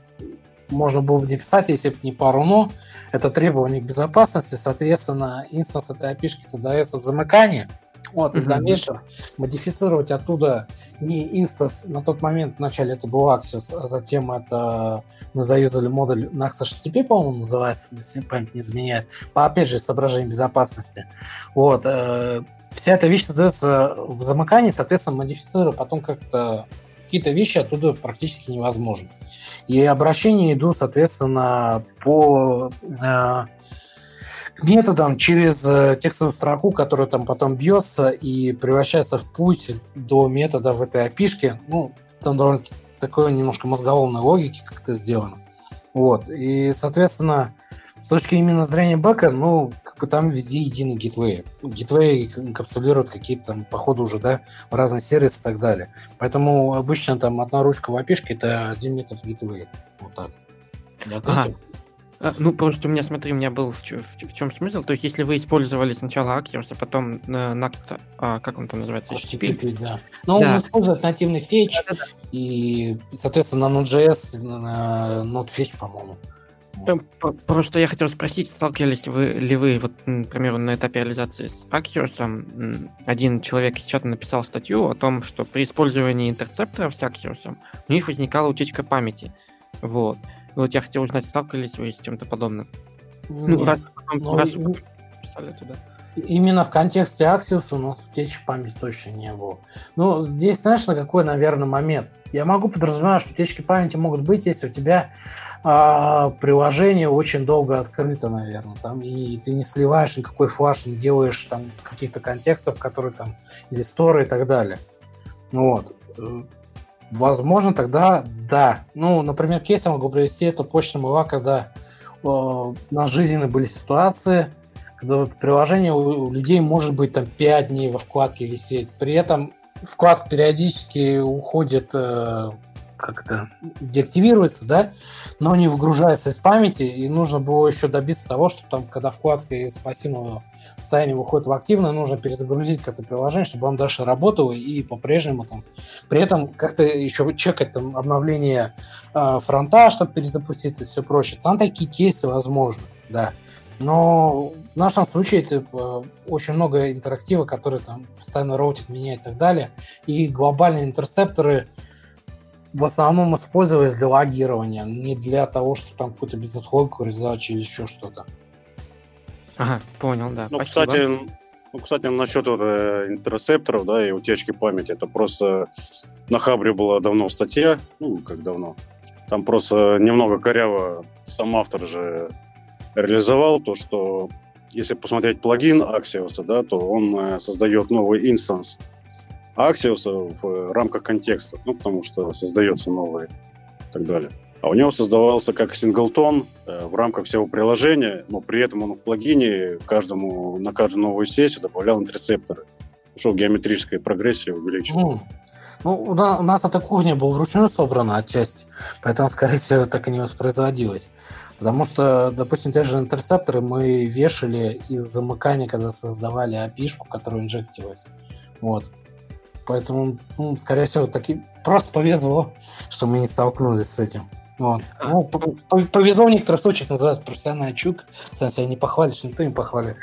можно было бы не писать, если бы не пару «но». Это требование к безопасности, соответственно, инстанс этой API создается в замыкании, вот, и в дальнейшем модифицировать оттуда не инстанс, на тот момент вначале это был Axios, а затем это мы заюзали модуль Nax HTTP, по-моему, называется, если память не изменяет, по, опять же, соображениям безопасности. Вот, э, вся эта вещь создается в замыкании, соответственно, модифицируя потом как-то какие-то вещи оттуда практически невозможно. И обращения идут, соответственно, по э, методам через э, текстовую строку, которая там потом бьется и превращается в путь до метода в этой опишке. Ну, там довольно такой немножко мозголовной логики как это сделано. Вот. И, соответственно, с точки именно зрения бэка, ну, как бы там везде единый гитвей. Гитвей капсулирует какие-то там, походу, уже, да, разные сервисы и так далее. Поэтому обычно там одна ручка в опишке это один метод гитвей. Вот так. ага. А, ну, просто у меня, смотри, у меня был в, в, в чем смысл. То есть, если вы использовали сначала Axios, а потом на, на а, как он там называется? HTTP, HTTP да. Но да. он использует нативный фетч, да, да, да. и, соответственно, на Node.js, на Node.fetch, по-моему. Просто я хотел спросить, сталкивались вы ли вы, вот, например, на этапе реализации с Axios, один человек из чата написал статью о том, что при использовании интерцепторов с Axios у них возникала утечка памяти. Вот. Вот я хотел узнать, сталкивались вы с чем-то подобным? Ну, Нет. Ну, раз, ну, раз вы писали туда. Именно в контексте Axios у нас утечек памяти точно не было. Ну, здесь, знаешь, на какой, наверное, момент? Я могу подразумевать, что утечки памяти могут быть, если у тебя а, приложение очень долго открыто, наверное, там, и ты не сливаешь никакой флаш, не делаешь там каких-то контекстов, которые там, или сторы и так далее. Вот. Возможно, тогда да. Ну, например, кейс я могу привести, это почта была, когда э, у жизненные были ситуации, когда вот приложение у, у людей может быть там 5 дней во вкладке висеть. При этом вкладка периодически уходит э, как-то деактивируется, да, но не выгружается из памяти, и нужно было еще добиться того, что там, когда вкладка из пассивного состояния выходит в активное, нужно перезагрузить как-то приложение, чтобы он дальше работал, и по-прежнему там, при этом как-то еще чекать там обновление э, фронта, чтобы перезапустить и все прочее. Там такие кейсы возможны, да. Но в нашем случае э, очень много интерактива, который там постоянно роутит меняет и так далее. И глобальные интерцепторы, в основном использовались для логирования, не для того, что там какую-то бизнес-логику реализовать или еще что-то. Ага, понял, да. Ну, Спасибо. кстати, Ну, кстати, насчет вот, э, интерсепторов, да, и утечки памяти, это просто на Хабре была давно статья, ну, как давно. Там просто немного коряво сам автор же реализовал то, что если посмотреть плагин Axios, да, то он э, создает новый инстанс Axios в рамках контекста, ну, потому что создается новый и так далее. А у него создавался как синглтон э, в рамках всего приложения, но при этом он в плагине каждому, на каждую новую сессию добавлял интерсепторы, что геометрическая прогрессия увеличивала. Ну, у нас, у нас эта кухня была вручную собрана отчасти, поэтому, скорее всего, так и не воспроизводилось. Потому что, допустим, те же интерсепторы мы вешали из замыкания, когда создавали api которая инжектилась. Вот. Поэтому, ну, скорее всего, таки просто повезло, что мы не столкнулись с этим. Вот. А. Ну, повезло в некоторых случаях называется профессиональный чук. Сам себя не похвалишь, никто не похвалит.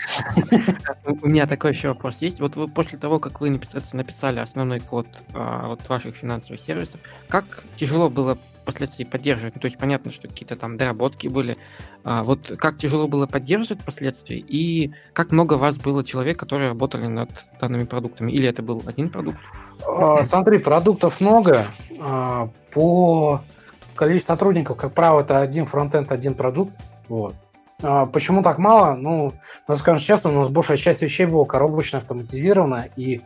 У меня такой еще вопрос есть. Вот вы после того, как вы написали основной код а, вот ваших финансовых сервисов, как тяжело было впоследствии поддерживать? Ну, то есть понятно, что какие-то там доработки были. А, вот как тяжело было поддерживать впоследствии и как много вас было человек, которые работали над данными продуктами? Или это был один продукт? Смотри, продуктов много. По количество сотрудников, как правило, это один фронтенд, один продукт. Вот. А почему так мало? Ну, надо скажем честно, у нас большая часть вещей была коробочно автоматизирована, и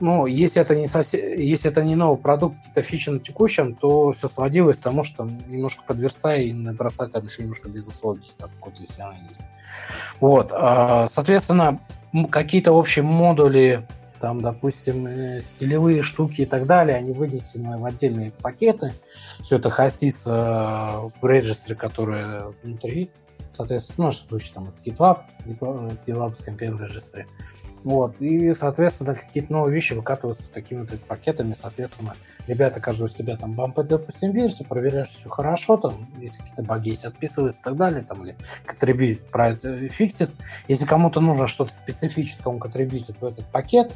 ну, если это не совсем, если это не новый продукт, какие-то фичи на текущем, то все сводилось к тому, что немножко подверстай и набросать там еще немножко бизнес-логики, там какой-то если она есть. Вот, а, соответственно, какие-то общие модули там, допустим, э, стилевые штуки и так далее, они вынесены в отдельные пакеты. Все это хостится в регистре, которые внутри. Соответственно, в нашем случае там GitLab, GitLab, GitLab с компьютер регистре. Вот. И, соответственно, какие-то новые вещи выкатываются такими вот пакетами. Соответственно, ребята каждый у себя там бампают, допустим, версию, проверяют, что все хорошо, там, если какие-то баги есть, отписываются и так далее, там, или контрибьют про это фиксит. Если кому-то нужно что-то специфическое, он контрибьютит в этот пакет,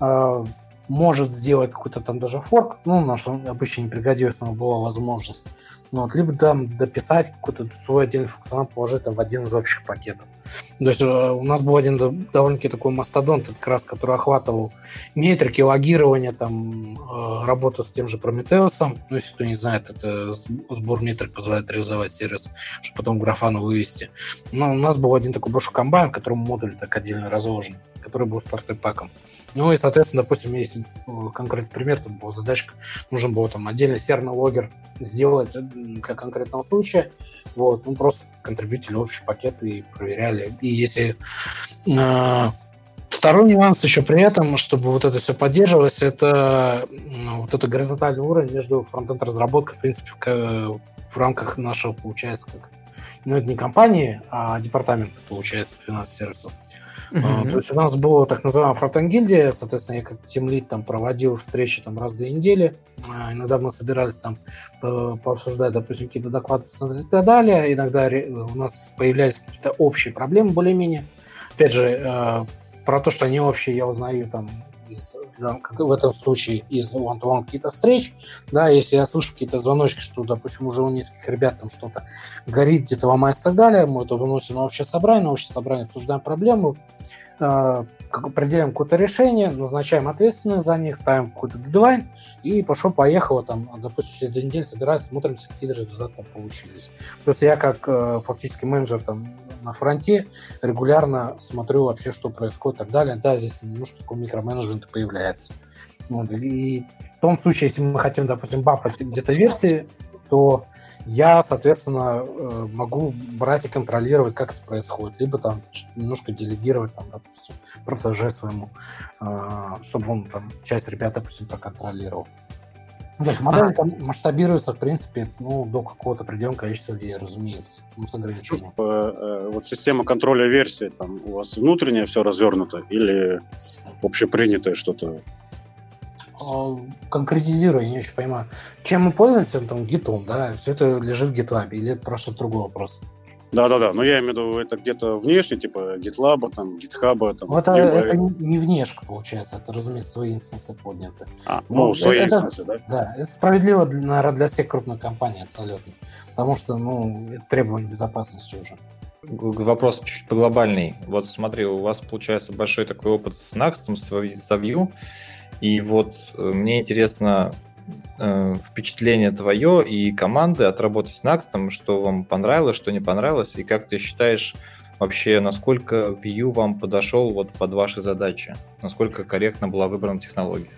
э, может сделать какой-то там даже форк, ну, наш обычно не пригодилось, но была возможность. Ну, вот, либо там дописать какой-то свой отдельный функционал, положить там в один из общих пакетов. То есть э, у нас был один довольно-таки такой мастодонт, как раз, который охватывал метрики, логирование, там, э, работу с тем же Прометеусом. Ну, если кто не знает, это сбор метрик позволяет реализовать сервис, чтобы потом графану вывести. Но у нас был один такой большой комбайн, в котором модуль так отдельно разложен, который был стартер-паком. Ну и, соответственно, допустим, если э, конкретный пример, там была задачка, нужен был там отдельный серный логер сделать для конкретного случая. Вот, мы просто контрибьютили общий пакет и проверяли. И если э, Второй нюанс еще при этом, чтобы вот это все поддерживалось, это ну, вот это горизонтальный уровень между фронтенд разработкой, в принципе, в, в рамках нашего, получается, как ну, это не компании, а департамент, получается, финансовых сервисов. Uh-huh. То есть у нас была так называемая фронтенд-гильдия, соответственно, я как тимлит там проводил встречи там раз в две недели. А, иногда мы собирались там по- пообсуждать, допустим, какие-то доклады и так далее. Иногда у нас появлялись какие-то общие проблемы более-менее. Опять же, э, про то, что они общие, я узнаю там из, в этом случае из one-to-one какие-то встреч, да, если я слышу какие-то звоночки, что, допустим, уже у нескольких ребят там что-то горит, где-то ломается и так далее, мы это выносим на общее собрание, на общее собрание обсуждаем проблему, определяем какое-то решение, назначаем ответственных за них, ставим какой-то дедлайн, и пошло-поехало, там, допустим, через две недели собираемся, смотрим, какие результаты там получились. Есть я как э, фактически менеджер там на фронте регулярно смотрю вообще, что происходит и так далее. Да, здесь немножко такой микроменеджмент появляется. Вот, и в том случае, если мы хотим, допустим, бафать где-то версии, то я, соответственно, э, могу брать и контролировать, как это происходит. Либо там немножко делегировать, там, допустим, протеже своему, э, чтобы он там часть ребят, допустим, проконтролировал. То есть модель а. там масштабируется, в принципе, ну, до какого-то определенного количества людей, разумеется, ну, с ограничением. Э, вот система контроля версии, там у вас внутреннее все развернуто или общепринятое что-то? А, конкретизирую, я не очень понимаю. Чем мы пользуемся, там, гитом, да, все это лежит в GitLab, или это просто другой вопрос? Да-да-да, но я имею в виду, это где-то внешне, типа GitLab, там, GitHub. Там, ну, это, это не внешка, получается, это, разумеется, свои инстансы подняты. А, ну, ну свои это, инстансы, да? Да, это справедливо, наверное, для всех крупных компаний абсолютно, потому что, ну, это требование безопасности уже. Вопрос чуть поглобальный. Вот смотри, у вас получается большой такой опыт с Next, с Vue, и вот э, мне интересно э, впечатление твое и команды от работы с Next, что вам понравилось, что не понравилось, и как ты считаешь вообще, насколько Vue вам подошел вот под ваши задачи, насколько корректно была выбрана технология?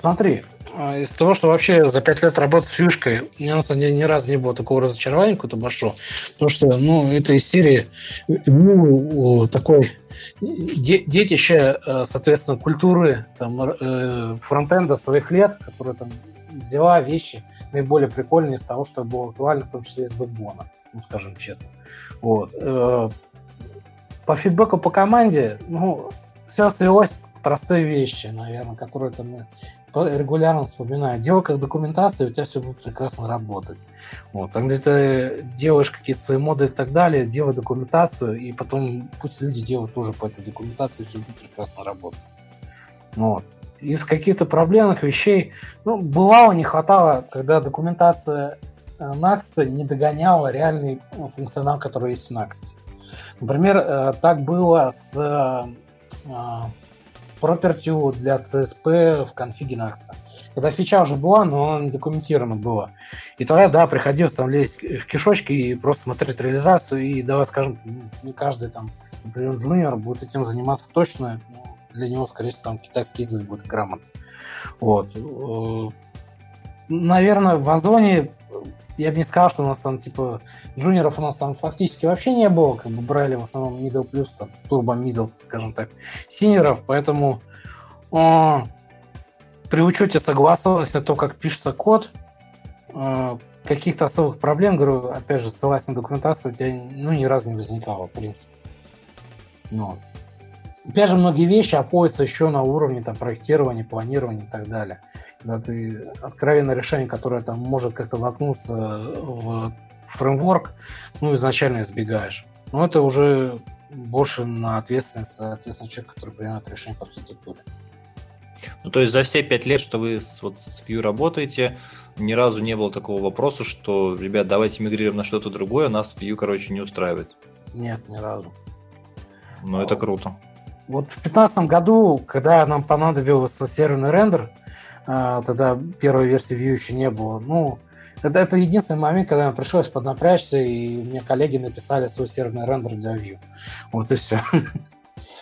Смотри, а, из того, что вообще за пять лет работы с Юшкой, у меня на самом деле ни разу не было такого разочарования какого-то большого. Потому что, ну, это из серии ну, такой детище, э, соответственно, культуры там, э, фронтенда своих лет, которая там взяла вещи наиболее прикольные из того, что было актуально, в том числе из бэкбона, ну, скажем честно. Вот. Э, по фидбэку по команде, ну, все свелось к простой вещи, наверное, которые там регулярно вспоминаю. Делай как документацию, у тебя все будет прекрасно работать. Вот. А где ты делаешь какие-то свои моды и так далее, делай документацию, и потом пусть люди делают тоже по этой документации, все будет прекрасно работать. Вот. Из каких-то проблемных вещей, ну, бывало, не хватало, когда документация э, Next не догоняла реальный функционал, который есть в Next. Например, э, так было с э, property для CSP в конфиге Next. Когда фича уже была, но она не документирована была. И тогда, да, приходилось там лезть в кишочки и просто смотреть реализацию. И давай скажем, не каждый там, например, джуниор будет этим заниматься точно. Для него, скорее всего, там китайский язык будет грамотный. Вот. Э, наверное, в Озоне я бы не сказал, что у нас там, типа, джуниоров у нас там фактически вообще не было, как бы брали в основном middle плюс, там, turbo middle, скажем так, синеров, поэтому о, при учете согласованности то, как пишется код, о, каких-то особых проблем, говорю, опять же, ссылаясь на документацию, у тебя, ну, ни разу не возникало, в принципе. Ну, Опять же, многие вещи опоятся еще на уровне там, проектирования, планирования и так далее. Когда ты откровенное решение, которое там может как-то воткнуться в фреймворк, ну, изначально избегаешь. Но это уже больше на ответственность, соответственно, человека, который принимает решение по архитектуре. Ну, то есть за все пять лет, что вы с, вот, с Vue работаете, ни разу не было такого вопроса, что, ребят, давайте мигрируем на что-то другое, нас Vue, короче, не устраивает. Нет, ни разу. Ну, это круто. Вот в 2015 году, когда нам понадобился серверный рендер, а, тогда первой версии Vue еще не было. Ну, это, это единственный момент, когда мне пришлось поднапрячься, и мне коллеги написали свой серверный рендер для Vue. Вот и все.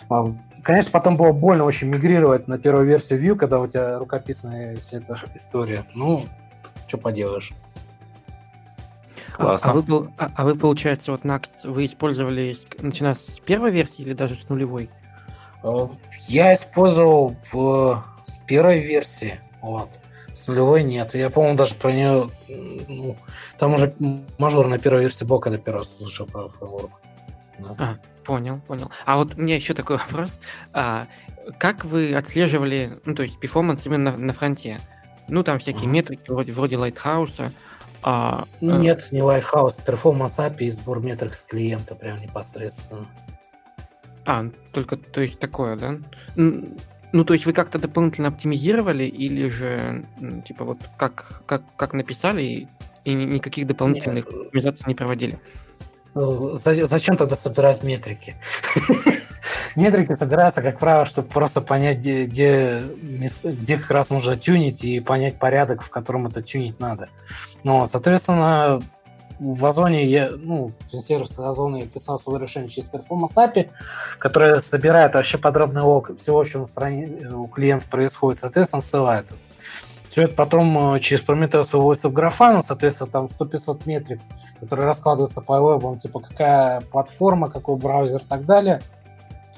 А, конечно, потом было больно очень мигрировать на первую версию Vue, когда у тебя рукописная вся эта история. Ну, что поделаешь. Классно. А, а, вы, а, а вы, получается, вот Nax вы использовали, начиная с первой версии или даже с нулевой? Э, я использовал в, с первой версии, вот. С нулевой нет. Я, по-моему, даже про нее... Ну, там уже мажор на первой версии был, когда первый раз слышал про фреймворк. Да. А, понял, понял. А вот у меня еще такой вопрос. А, как вы отслеживали, ну, то есть, перформанс именно на, на фронте? Ну, там всякие uh-huh. метрики вроде, вроде Lighthouse. А, Нет, не Lighthouse, Performance API и сбор метрик с клиента прям непосредственно. А, только, то есть такое, да? Ну, то есть вы как-то дополнительно оптимизировали или же, типа, вот как, как, как написали и никаких дополнительных Нет. оптимизаций не проводили? Ну, зачем тогда собирать метрики? Метрики собираются, как правило, чтобы просто понять, где, где, где как раз нужно тюнить и понять порядок, в котором это тюнить надо. Ну, соответственно, в Озоне я, ну, сервис Озона я писал свое решение через Performance API, которое собирает вообще подробный лог всего, что на стороне у клиента происходит, соответственно, ссылает. Все это потом э, через Prometheus выводится в графану, соответственно, там 100-500 метрик, которые раскладываются по вебам, типа какая платформа, какой браузер и так далее.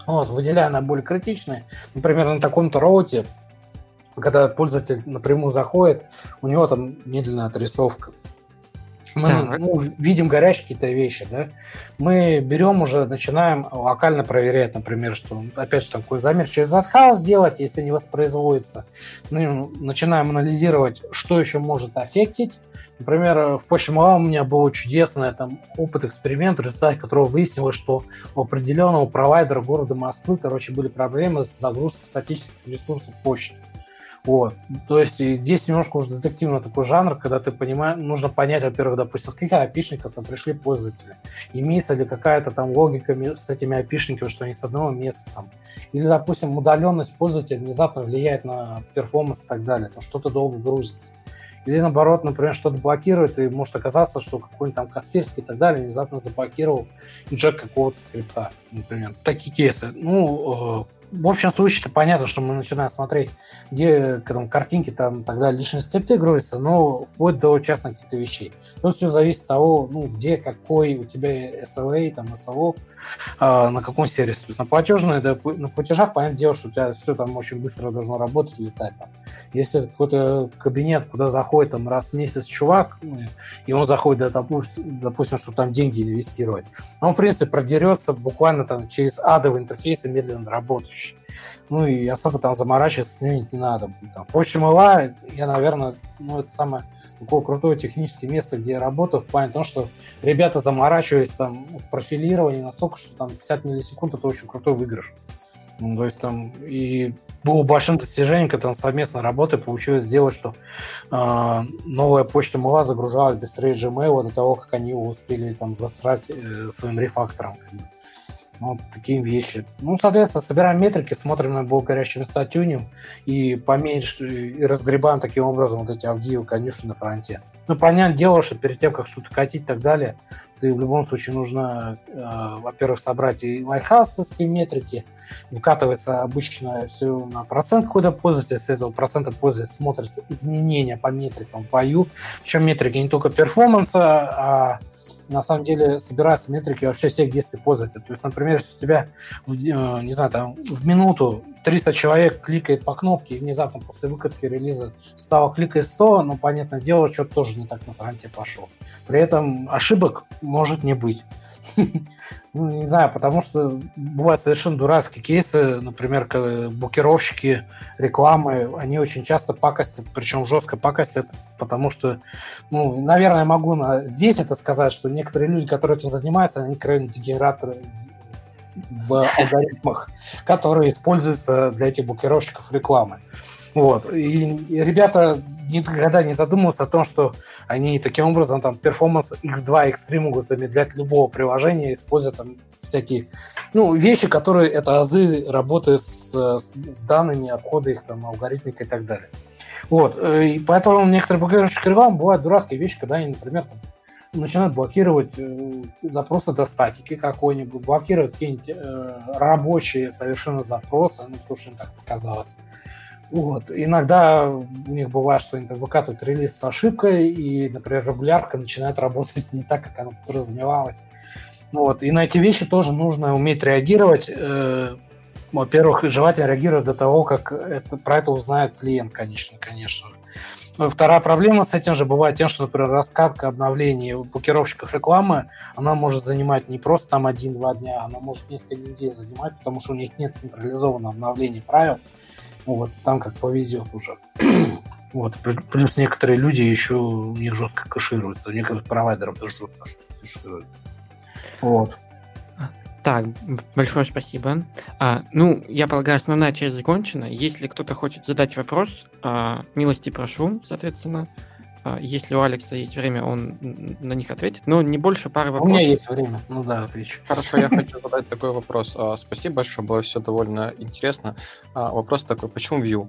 Вот, выделяя на более критичные. Например, на таком-то роуте, когда пользователь напрямую заходит, у него там медленная отрисовка мы ну, видим горящие какие-то вещи, да, мы берем уже, начинаем локально проверять, например, что, опять же, такой замер через WhatHouse делать, если не воспроизводится. Мы начинаем анализировать, что еще может аффектить. Например, в PostML у меня был чудесный там, опыт, эксперимент, в результате которого выяснилось, что у определенного провайдера города Москвы, короче, были проблемы с загрузкой статических ресурсов почты. Вот. То есть здесь немножко уже детективный такой жанр, когда ты понимаешь, нужно понять, во-первых, допустим, с каких опишников там пришли пользователи. Имеется ли какая-то там логика с этими опишниками, что они с одного места там. Или, допустим, удаленность пользователя внезапно влияет на перформанс и так далее. Там что-то долго грузится. Или наоборот, например, что-то блокирует, и может оказаться, что какой-нибудь там Касперский и так далее внезапно заблокировал джек какого-то скрипта, например. Такие кейсы. Ну, э, в общем случае понятно, что мы начинаем смотреть, где там, картинки там тогда лишние скрипты грузятся, но вплоть до частных каких-то вещей. Тут все зависит от того, ну, где, какой у тебя SLA, там, SLO, э, на каком сервисе. То есть на платежной, да, на платежах, понятное дело, что у тебя все там очень быстро должно работать, летать. Там. Если какой-то кабинет, куда заходит там раз в месяц чувак, ну, и он заходит, да, допустим, допустим, что там деньги инвестировать, он, в принципе, продерется буквально там через адовый интерфейс и медленно работающий. Ну и особо там заморачиваться с ними не надо. Там, мыла, я, наверное, ну, это самое такое крутое техническое место, где я работаю, в плане того, что ребята заморачиваются там в профилировании настолько, что там 50 миллисекунд это очень крутой выигрыш. Ну, то есть там и было большим достижением, когда он совместно работой получилось сделать, что э, новая почта мыла загружалась быстрее Gmail до того, как они его успели там засрать э, своим рефактором. Вот такие вещи. Ну, соответственно, собираем метрики, смотрим на горящие места, тюним и поменьше, и разгребаем таким образом вот эти Авдеевы конюшни на фронте. Ну, понятное дело, что перед тем, как что-то катить и так далее, ты в любом случае нужно, э, во-первых, собрать и лайфхаусовские метрики, вкатывается обычно все на процент какой-то пользователя, с этого процента пользователя смотрится изменения по метрикам по U, причем метрики не только перформанса, а на самом деле собираются метрики вообще всех действий пользователя. То есть, например, если у тебя, в, э, не знаю, там, в минуту 300 человек кликает по кнопке, и внезапно после выкатки релиза стало кликать 100, ну, понятное дело, что-то тоже не так на фронте пошел. При этом ошибок может не быть. Ну, не знаю, потому что бывают совершенно дурацкие кейсы, например, букировщики рекламы, они очень часто пакостят, причем жестко пакостят, потому что, ну, наверное, могу на... здесь это сказать, что некоторые люди, которые этим занимаются, они крайне дегенераторы в алгоритмах, которые используются для этих блокировщиков рекламы. Вот. И, ребята никогда не задумываются о том, что они таким образом там перформанс X2, X3 могут замедлять любого приложения, используя там всякие ну, вещи, которые это азы работы с, с данными, обхода их там, алгоритмика и так далее. Вот. И поэтому некоторые блокирующие рекламы бывают дурацкие вещи, когда они, например, там, начинают блокировать э, запросы до статики какой-нибудь, блокировать какие-нибудь э, рабочие совершенно запросы, ну, потому что им так показалось. Вот. Иногда у них бывает, что они выкатывают релиз с ошибкой, и, например, регулярка начинает работать не так, как она подразумевалась. Ну вот. И на эти вещи тоже нужно уметь реагировать. Э, во-первых, желательно реагировать до того, как это, про это узнает клиент, конечно, конечно. Вторая проблема с этим же бывает тем, что, например, раскатка обновлений у блокировщиков рекламы, она может занимать не просто там один-два дня, она может несколько недель занимать, потому что у них нет централизованного обновления правил. Вот, там как повезет уже. вот, плюс некоторые люди еще у них жестко кэшируются, у некоторых провайдеров даже жестко кэшируются. Вот. Так, большое спасибо. А, ну, я полагаю, основная часть закончена. Если кто-то хочет задать вопрос, а, милости прошу, соответственно. А, если у Алекса есть время, он на них ответит. Но не больше пары вопросов. У меня есть время. Ну да, отвечу. Хорошо, я хочу задать такой вопрос. А, спасибо большое, было все довольно интересно. А, вопрос такой, почему Vue?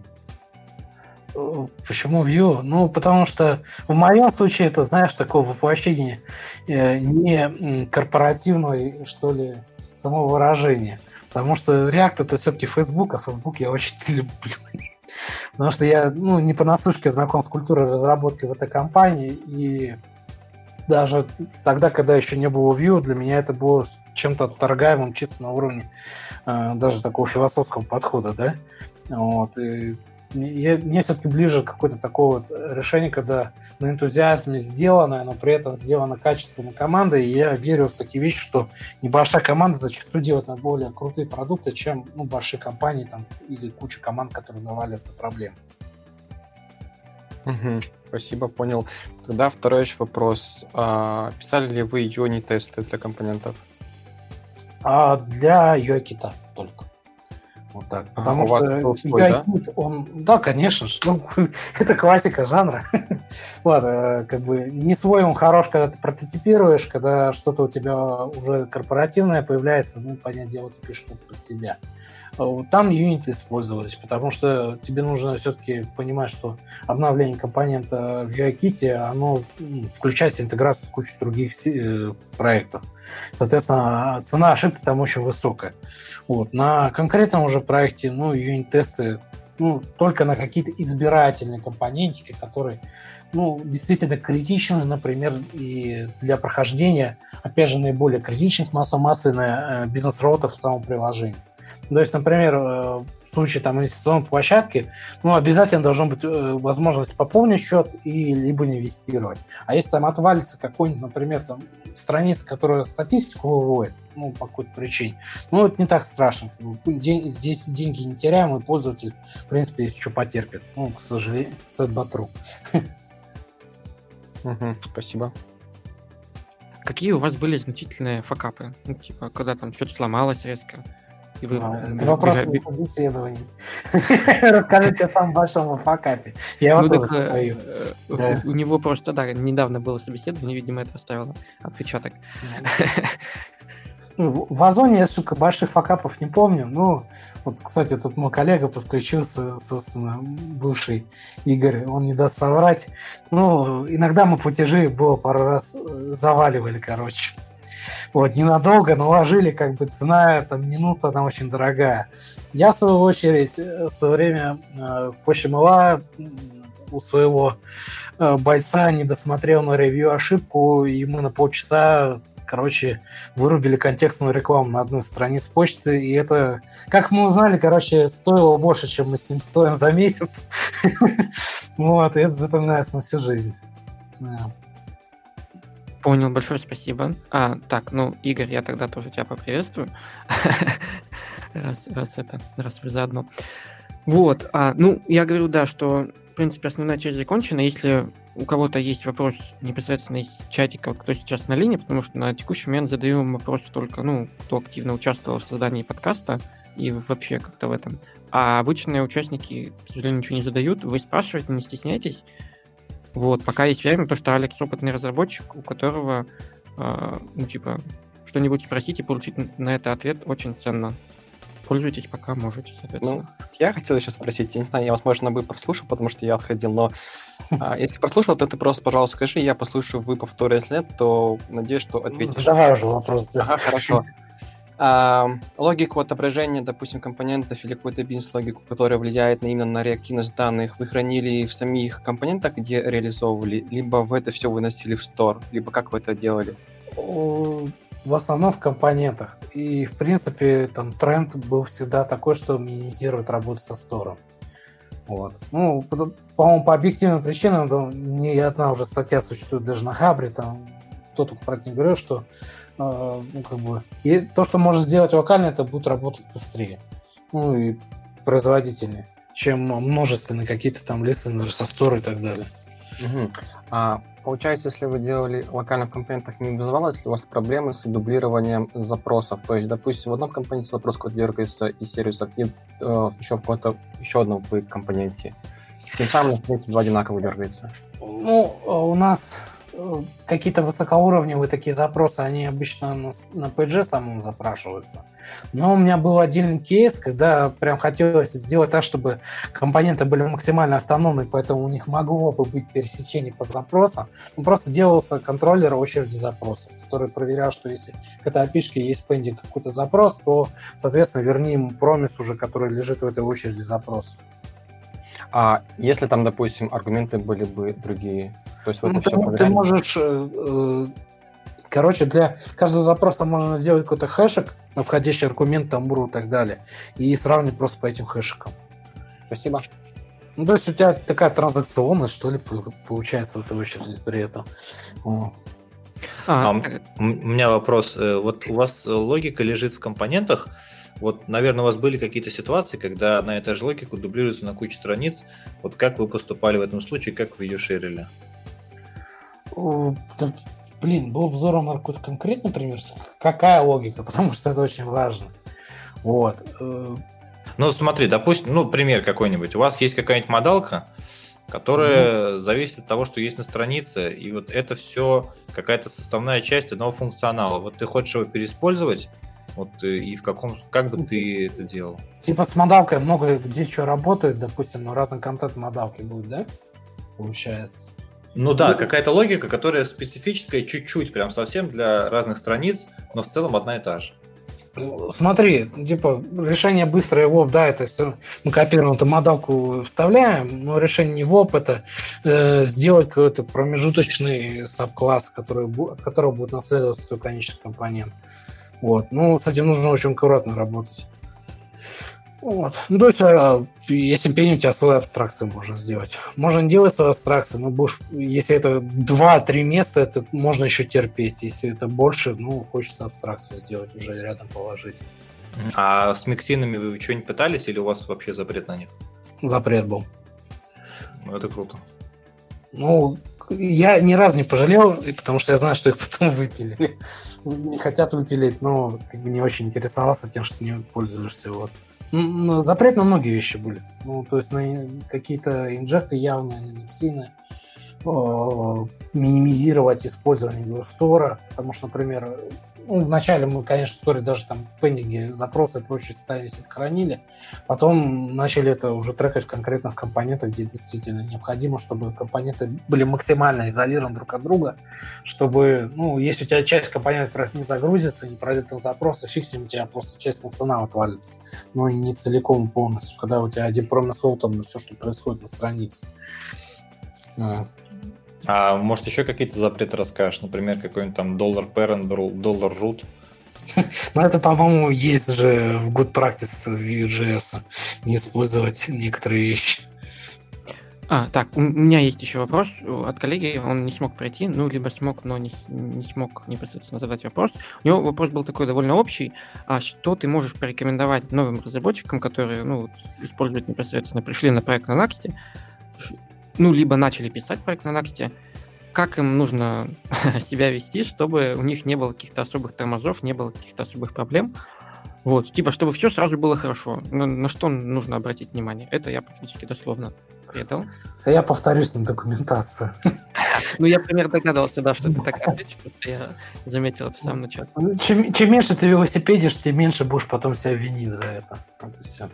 Э, почему Vue? Ну, потому что в моем случае это, знаешь, такое воплощение э, не корпоративной, что ли, самовыражение. Потому что React это все-таки Facebook, а Facebook я очень люблю. Потому что я ну, не понаслышке знаком с культурой разработки в этой компании, и даже тогда, когда еще не было Vue, для меня это было чем-то отторгаемым чисто на уровне э, даже такого философского подхода, да. Вот, и мне, мне все-таки ближе какое-то такое вот решение, когда на энтузиазме сделано, но при этом сделано качественно командой. И я верю в такие вещи, что небольшая команда зачастую делает на более крутые продукты, чем ну, большие компании там, или куча команд, которые наваливают на проблемы. Угу, спасибо, понял. Тогда второй еще вопрос. А, писали ли вы юни-тесты для компонентов? А для UI-кита только. Вот так. А, Потому а, что свой, да? он, да, конечно же, ну, это классика жанра. вот, э, как бы не свой он хорош, когда ты прототипируешь, когда что-то у тебя уже корпоративное появляется, ну, понятное дело, ты пишешь под себя. Там юниты использовались, потому что тебе нужно все-таки понимать, что обновление компонента в UIKit, оно ну, включает интеграцию с кучей других э, проектов. Соответственно, цена ошибки там очень высокая. Вот. На конкретном уже проекте, ну, юнит-тесты ну, только на какие-то избирательные компонентики, которые ну, действительно критичны, например, и для прохождения, опять же, наиболее критичных масса-массы на э, бизнес-роботов в самом приложении. То есть, например, э, в случае там инвестиционной площадки, ну, обязательно должна быть э, возможность пополнить счет и либо инвестировать. А если там отвалится какой-нибудь, например, там страница, которая статистику выводит, ну, по какой-то причине, ну, это не так страшно. День, здесь деньги не теряем, и пользователь, в принципе, если что, потерпит. Ну, к сожалению, Угу, спасибо. Какие у вас были значительные факапы? Ну, типа, когда там что-то сломалось резко, и вы, а, это вопрос на собеседовании. Расскажите о самом большом факапе. Я ну, так, э, э, У него просто, да, недавно было собеседование, видимо, это оставило отпечаток. Ну, в Озоне я, сука, больших факапов не помню. Ну, вот, кстати, тут мой коллега подключился, собственно, бывший Игорь, он не даст соврать. Ну, иногда мы платежи было пару раз э, заваливали, короче. Вот, ненадолго наложили, как бы цена, там, минута, она очень дорогая. Я, в свою очередь, э, свое время э, в Почте Мыла у своего э, бойца не досмотрел на ревью ошибку, и мы на полчаса короче, вырубили контекстную рекламу на одной странице почты, и это, как мы узнали, короче, стоило больше, чем мы с ним стоим за месяц. Вот, и это запоминается на всю жизнь. Понял, большое спасибо. А, так, ну, Игорь, я тогда тоже тебя поприветствую. раз, раз это, раз вы заодно. Вот, а, ну, я говорю, да, что, в принципе, основная часть закончена. Если у кого-то есть вопрос непосредственно из чатика, вот кто сейчас на линии, потому что на текущий момент задаю вопрос только, ну, кто активно участвовал в создании подкаста и вообще как-то в этом. А обычные участники, к сожалению, ничего не задают. Вы спрашиваете, не стесняйтесь. Вот, пока есть время, потому что Алекс опытный разработчик, у которого, э, ну, типа, что-нибудь спросить и получить на это ответ очень ценно. Пользуйтесь, пока можете, соответственно. Ну, я хотел еще спросить, я не знаю, я, возможно, бы послушал, потому что я отходил, но а, если прослушал, то ты просто, пожалуйста, скажи, я послушаю, вы повторите нет, то надеюсь, что ответишь. Давай уже вопрос. Да. Ага, хорошо а, логику отображения, допустим, компонентов или какую-то бизнес-логику, которая влияет на именно на реактивность данных, вы хранили в самих компонентах, где реализовывали, либо вы это все выносили в стор, либо как вы это делали? В основном в компонентах. И, в принципе, там тренд был всегда такой, что минимизирует работу со стором. Вот. Ну, по-моему, по объективным причинам, да, не одна уже статья существует даже на Хабре, там кто-то про это не говорил, что ну, как бы, и то, что может сделать вокально, это будет работать быстрее. Ну и производительнее, чем множественные какие-то там листенеры со стор и так далее. Угу. А, получается, если вы делали локально в компонентах, не вызывалось ли у вас проблемы с дублированием запросов? То есть, допустим, в одном компоненте запрос код дергается из сервиса, и э, еще в каком-то еще одном компоненте. Тем самым, в принципе, два одинаково дергается. Ну, у нас какие-то высокоуровневые такие запросы, они обычно на, на PG самом запрашиваются. Но у меня был отдельный кейс, когда прям хотелось сделать так, чтобы компоненты были максимально автономны, поэтому у них могло бы быть пересечение по запросам. Ну, просто делался контроллер очереди запросов, который проверял, что если к этой api есть пендинг какой-то запрос, то, соответственно, верни ему промис уже, который лежит в этой очереди запросов. А если там, допустим, аргументы были бы другие? То есть вот ну, ты, ты можешь... Э, э, короче, для каждого запроса можно сделать какой-то хэшек, входящий аргумент, тамбуру и так далее, и сравнить просто по этим хэшикам. Спасибо. Ну, то есть у тебя такая транзакционность, что ли, получается в этой очереди при этом. О. А, а, у меня вопрос. Э, вот у вас логика лежит в компонентах, вот, наверное, у вас были какие-то ситуации, когда на этой же логику дублируется на кучу страниц. Вот как вы поступали в этом случае, как вы ее шерили? Блин, был взором на какой-то конкретный пример. Какая логика? Потому что это очень важно. Вот. Э, Ну, смотри, допустим, ну, пример какой-нибудь. У вас есть какая-нибудь модалка, которая mm-hmm. зависит от того, что есть на странице, и вот это все какая-то составная часть одного функционала. Вот ты хочешь его переиспользовать, вот э, и в каком, как бы ну, ты это делал? Типа с модалкой много где что работает, допустим, но разный контент модалки будет, да? Получается. Ну да, какая-то логика, которая специфическая чуть-чуть, прям совсем для разных страниц, но в целом одна и та же. Смотри, типа, решение быстрое ВОП, да, это все, мы копируем эту модалку, вставляем, но решение не ВОП, это э, сделать какой-то промежуточный сабкласс, который, от которого будет наследоваться твой конечный компонент. Вот. Ну, с этим нужно очень аккуратно работать. Вот. Ну, то есть, а, если пень у тебя свою абстракцию можно сделать. Можно делать свою абстракцию, но будешь, если это 2-3 места, это можно еще терпеть. Если это больше, ну, хочется абстракцию сделать, уже рядом положить. А с миксинами вы что-нибудь пытались или у вас вообще запрет на них? Запрет был. Ну, это круто. Ну, я ни разу не пожалел, потому что я знаю, что их потом выпили. Не хотят выпилить, но как бы не очень интересовался тем, что не пользуешься. Вот. Ну, запрет на многие вещи были. Ну, то есть на какие-то инжекты явные, на миксины, минимизировать использование Глустора, потому что, например, ну, вначале мы, конечно, истории даже там пендинги, запросы и прочее ставились хранили. Потом начали это уже трекать конкретно в компонентах, где действительно необходимо, чтобы компоненты были максимально изолированы друг от друга, чтобы, ну, если у тебя часть компонентов не загрузится, не пройдет на запросы, фиг с ним, у тебя просто часть функционала отвалится. Но не целиком полностью, когда у тебя один промысел там все, что происходит на странице. А может еще какие-то запреты расскажешь? Например, какой-нибудь там доллар parent, доллар root? Ну, это, по-моему, есть же в good practice Vue.js не использовать некоторые вещи. А, так, у меня есть еще вопрос от коллеги, он не смог пройти, ну, либо смог, но не, не смог непосредственно задать вопрос. У него вопрос был такой довольно общий, а что ты можешь порекомендовать новым разработчикам, которые, ну, используют непосредственно, пришли на проект на Next, ну, либо начали писать проект на Next, как им нужно себя вести, чтобы у них не было каких-то особых тормозов, не было каких-то особых проблем. Вот, типа, чтобы все сразу было хорошо. На, на что нужно обратить внимание? Это я практически дословно ответил. А я повторюсь на документацию. Ну, я примерно догадывался, да, что ты так ответишь, я заметил это в самом начале. Ну, чем, чем меньше ты велосипедишь, тем меньше будешь потом себя винить за это. Это все.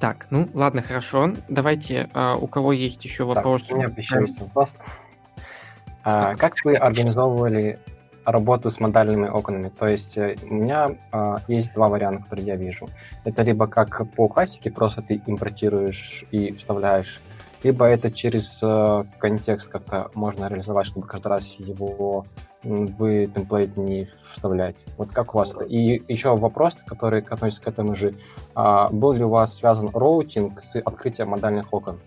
Так, ну ладно, хорошо. Давайте, а, у кого есть еще вопросы? Так, у меня еще есть вопрос. А, как вы организовывали работу с модальными окнами? То есть э, у меня а, есть два варианта, которые я вижу. Это либо как по классике, просто ты импортируешь и вставляешь, либо это через а, контекст как-то можно реализовать, чтобы каждый раз его вы темплейт не вставлять. Вот как у вас это? И еще вопрос, который относится к этому же. А, был ли у вас связан роутинг с открытием модальных окон?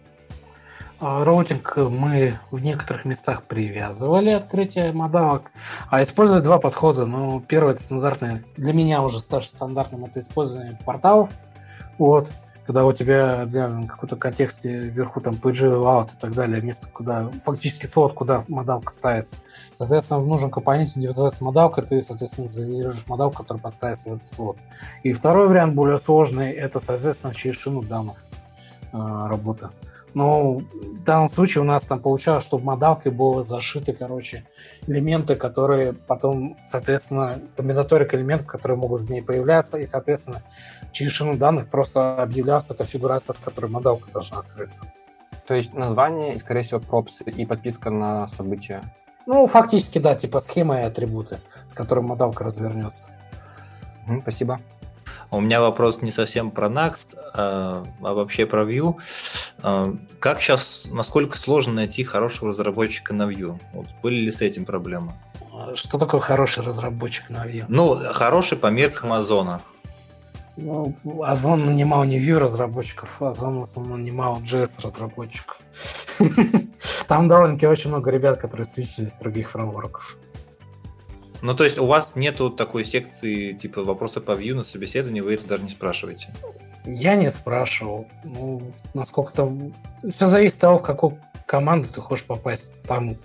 А, роутинг мы в некоторых местах привязывали открытие модалок, а использовали два подхода. Ну, первый это стандартный, для меня уже стал стандартным, это использование порталов. Вот когда у тебя для какой-то контексте вверху там page layout и так далее, место, куда фактически слот, куда модалка ставится. Соответственно, компоненте, где вызывается модалка, ты, соответственно, задержишь модалку, которая подставится в этот слот. И второй вариант, более сложный, это, соответственно, через шину данных э, работа. Но в данном случае у нас там получалось, чтобы модалкой было зашиты, короче, элементы, которые потом, соответственно, комбинаторик элементов, которые могут в ней появляться, и, соответственно, через шину данных просто объявлялся конфигурация, с которой модалка должна открыться. То есть название, скорее всего, пропс и подписка на события. Ну, фактически, да, типа схема и атрибуты, с которыми модалка развернется. Спасибо. У меня вопрос не совсем про Next, а, а вообще про Vue. А, как сейчас, насколько сложно найти хорошего разработчика на Vue? Вот, были ли с этим проблемы? Что такое хороший разработчик на Vue? Ну, хороший по меркам Озона. Ну, Озон нанимал не Vue разработчиков, Озон в основном нанимал JS разработчиков. Там довольно-таки очень много ребят, которые свечились с других фреймворков. Ну, то есть у вас нету такой секции, типа, вопросы по Vue на собеседовании, вы это даже не спрашиваете? Я не спрашивал. Ну, насколько там... Все зависит от того, какой, команду ты хочешь попасть. Там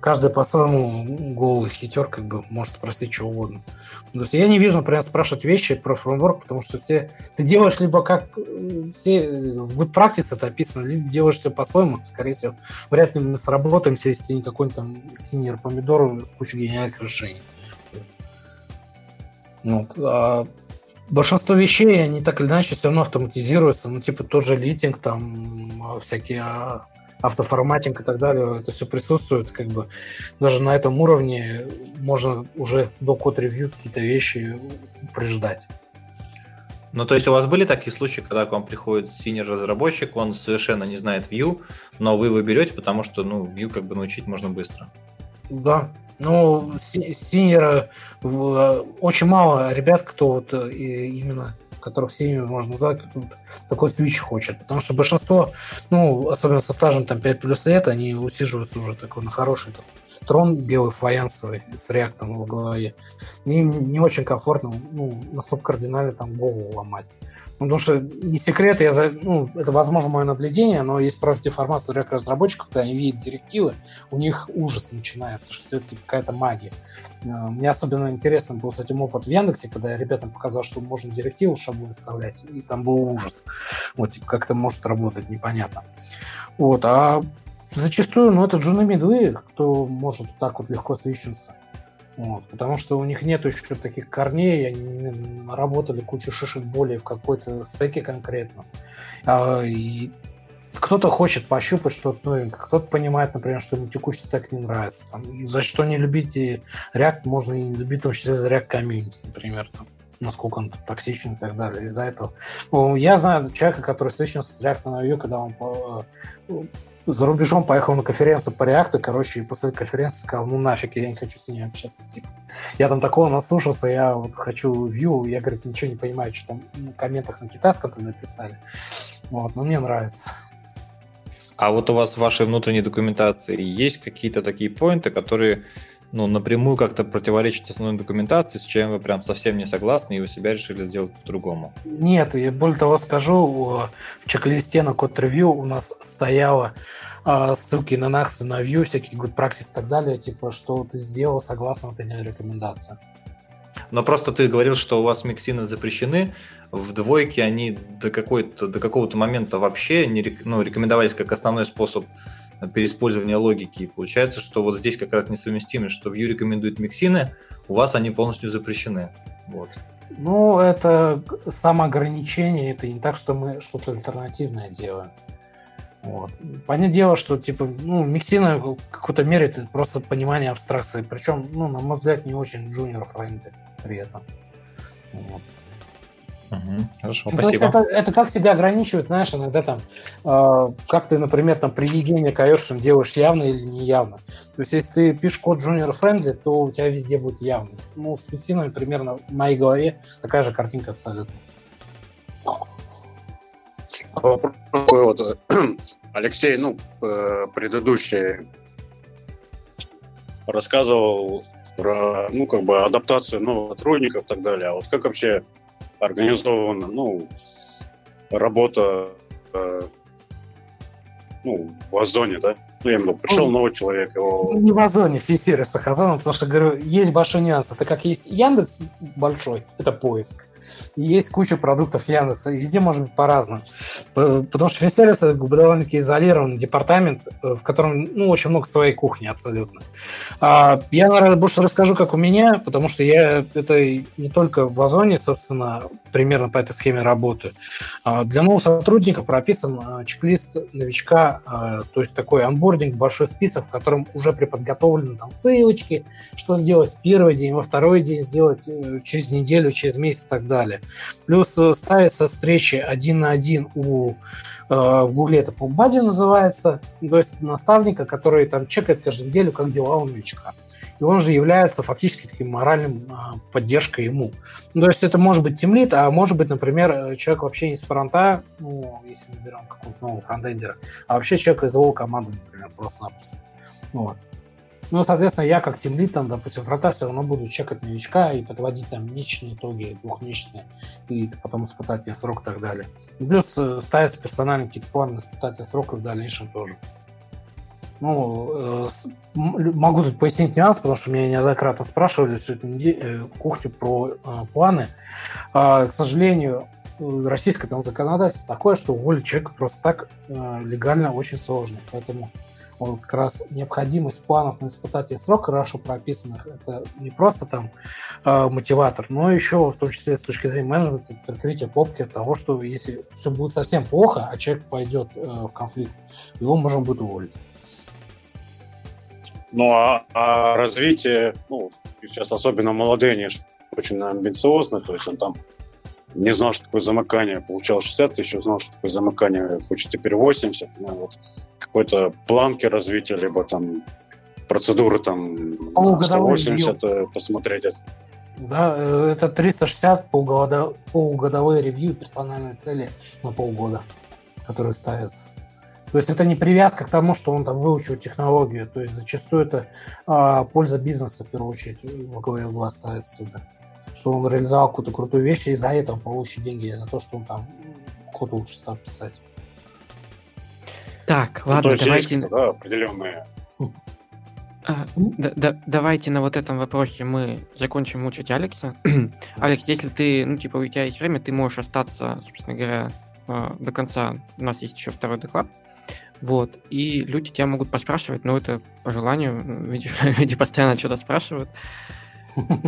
каждый по-своему голый хитер как бы может спросить что угодно. То есть я не вижу, например, спрашивать вещи про фреймворк, потому что все ты делаешь либо как все в практике это описано, либо делаешь все по-своему, скорее всего, вряд ли мы сработаемся, если не какой-нибудь там сеньор помидор с кучей гениальных решений. Вот. А большинство вещей, они так или иначе все равно автоматизируются. Ну, типа тот же линтинг, там всякие а, автоформатинг и так далее, это все присутствует, как бы даже на этом уровне можно уже до код-ревью какие-то вещи прижать. Ну, то есть у вас были такие случаи, когда к вам приходит сеньор-разработчик, он совершенно не знает Vue, но вы его берете, потому что, ну, Vue как бы научить можно быстро. Да, ну, синера очень мало ребят, кто вот э, именно которых семьями можно назвать, такой свич хочет. Потому что большинство, ну, особенно со стажем там 5 плюс лет, они усиживаются уже такой на хороший там, трон белый фаянсовый с реактом в голове. И им не очень комфортно, ну, настолько кардинально там голову ломать. Ну, потому что не секрет, я за, ну, это, возможно, мое наблюдение, но есть против информация для разработчиков, когда они видят директивы, у них ужас начинается, что это какая-то магия. Э, мне особенно интересно был с этим опыт в Яндексе, когда я ребятам показал, что можно директиву шаблон выставлять, и там был ужас. Вот, типа, как это может работать, непонятно. Вот, а зачастую, ну, это джуны медвы, кто может так вот легко свищиться. Вот, потому что у них нет еще таких корней, они наработали кучу шишек боли в какой-то стеке конкретно. А, и кто-то хочет пощупать что-то новенькое, кто-то понимает, например, что ему текущий стек не нравится. Там, за что не любить и React, можно и не любить, в том числе за React комьюнити, например. Там, насколько он токсичен и так далее. Из-за этого. Ну, я знаю человека, который встречался с React на Vue, когда он за рубежом поехал на конференцию по реакту, короче, и после конференции сказал, ну нафиг, я не хочу с ней общаться. Типа, я там такого наслушался, я вот хочу view, я, говорит, ничего не понимаю, что там в комментах на китайском там написали. Вот, но мне нравится. А вот у вас в вашей внутренней документации есть какие-то такие поинты, которые ну, напрямую как-то противоречит основной документации, с чем вы прям совсем не согласны, и у себя решили сделать по-другому? Нет, я более того скажу, в чек-листе на код ревью у нас стояло а, ссылки на NAX, на View, всякие good practice и так далее, типа, что ты сделал согласно этой рекомендации. Но просто ты говорил, что у вас миксины запрещены, в двойке они до, какой-то, до какого-то момента вообще не ну, рекомендовались как основной способ переиспользования логики. И получается, что вот здесь как раз несовместимость, что Vue рекомендует миксины, у вас они полностью запрещены. Вот. Ну, это самоограничение, это не так, что мы что-то альтернативное делаем. Вот. Понятное дело, что типа, ну, миксина в какой-то мере это просто понимание абстракции. Причем, ну, на мой взгляд, не очень джуниор френды при этом. Вот. Угу, хорошо, ну, спасибо. Это, это как себя ограничивает, знаешь, иногда там, э, как ты, например, там при Евгении Каешин делаешь явно или неявно. То есть, если ты пишешь код junior friendly, то у тебя везде будет явно. Ну, с Пиксином примерно в моей голове такая же картинка абсолютно. Вопрос такой вот, Алексей, ну, э, предыдущий рассказывал про, ну, как бы адаптацию новых сотрудников и так далее. А вот как вообще организована, ну, работа, э, ну, в Озоне, да? Ну, я имею пришел ну, новый человек, его... Не в Озоне, в сервисах Озона, потому что, говорю, есть большой нюанс. Это как есть Яндекс большой, это поиск есть куча продуктов Яндекса, и везде может быть по-разному. Потому что Финсервис это довольно-таки изолированный департамент, э, в котором ну, очень много своей кухни абсолютно. А я, наверное, больше расскажу, как у меня, потому что я это не только в Озоне, собственно, примерно по этой схеме работаю. А для нового сотрудника прописан а, чек-лист новичка, а, то есть такой анбординг, большой список, в котором уже приподготовлены там ссылочки, что сделать в первый день, во второй день сделать э, через неделю, через месяц и далее. Плюс э, ставятся встречи один на один у э, в Гугле это по называется, то есть наставника, который там чекает каждую неделю, как дела у новичка. И он же является фактически таким моральным а, поддержкой ему. Ну, то есть это может быть тимлит, а может быть, например, э, человек вообще не с фронта, ну, если мы берем какого-то нового фронтендера, а вообще человек из его команды, например, просто-напросто. Вот. Ну, соответственно, я как тимлит, там, допустим, фронта все равно буду чекать новичка и подводить там месячные итоги, двухмесячные, и потом испытательный срок и так далее. И плюс э, ставятся персональные какие-то планы испытательный срок и в дальнейшем тоже. Ну, э, могу тут пояснить нюанс, потому что меня неоднократно спрашивали всю эту э, кухню про планы. Э, к сожалению, российское там законодательство такое, что уволить человека просто так легально очень сложно. Поэтому вот как раз необходимость планов на испытательный срок хорошо прописанных, это не просто там э, мотиватор, но еще в том числе с точки зрения менеджмента прикрытие попки от того, что если все будет совсем плохо, а человек пойдет э, в конфликт, его можно будет уволить. Ну а, а развитие, ну, сейчас особенно молодые, они очень амбициозны, то есть он там не знал, что такое замыкание, получал 60 тысяч, узнал, что такое замыкание, хочет теперь 80, ну, вот какой-то планки развития, либо там процедуры там 180 ревью. посмотреть. Да, э, это 360 полугода, полугодовые ревью персональные цели на полгода, которые ставятся. То есть это не привязка к тому, что он там выучил технологию. То есть зачастую это а, польза бизнеса в первую очередь во главе угла ставится сюда что он реализовал какую-то крутую вещь, и за это он получит деньги, за то, что он там код лучше стал писать. Так, ну, ладно, давайте... Есть, да, определенные а, да, да, давайте на вот этом вопросе мы закончим мучить Алекса. Алекс, если ты, ну, типа, у тебя есть время, ты можешь остаться, собственно говоря, а, до конца. У нас есть еще второй доклад. Вот. И люди тебя могут поспрашивать, но это по желанию. Видишь, люди постоянно что-то спрашивают.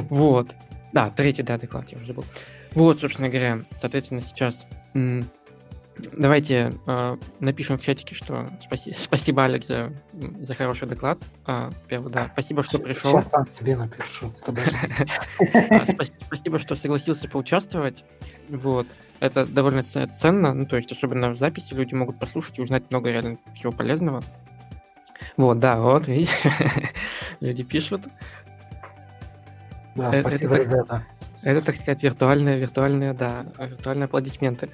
Вот. Да, третий, да, доклад, я уже забыл. Вот, собственно говоря, соответственно, сейчас давайте э, напишем в чатике, что спаси, спасибо, Алекс, за, за хороший доклад. А, первый, да, спасибо, что пришел. Сейчас сам себе напишу. Спасибо, что согласился поучаствовать. Вот. Это довольно ценно, ну, то есть, особенно в записи люди могут послушать и узнать много реально всего полезного. Вот, да, вот, видишь, люди пишут. Да, спасибо, это, ребята. Это, так сказать, виртуальные, виртуальные, да, виртуальные аплодисменты.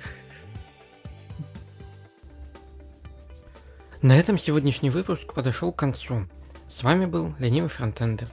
На этом сегодняшний выпуск подошел к концу. С вами был Ленивый Фронтендер.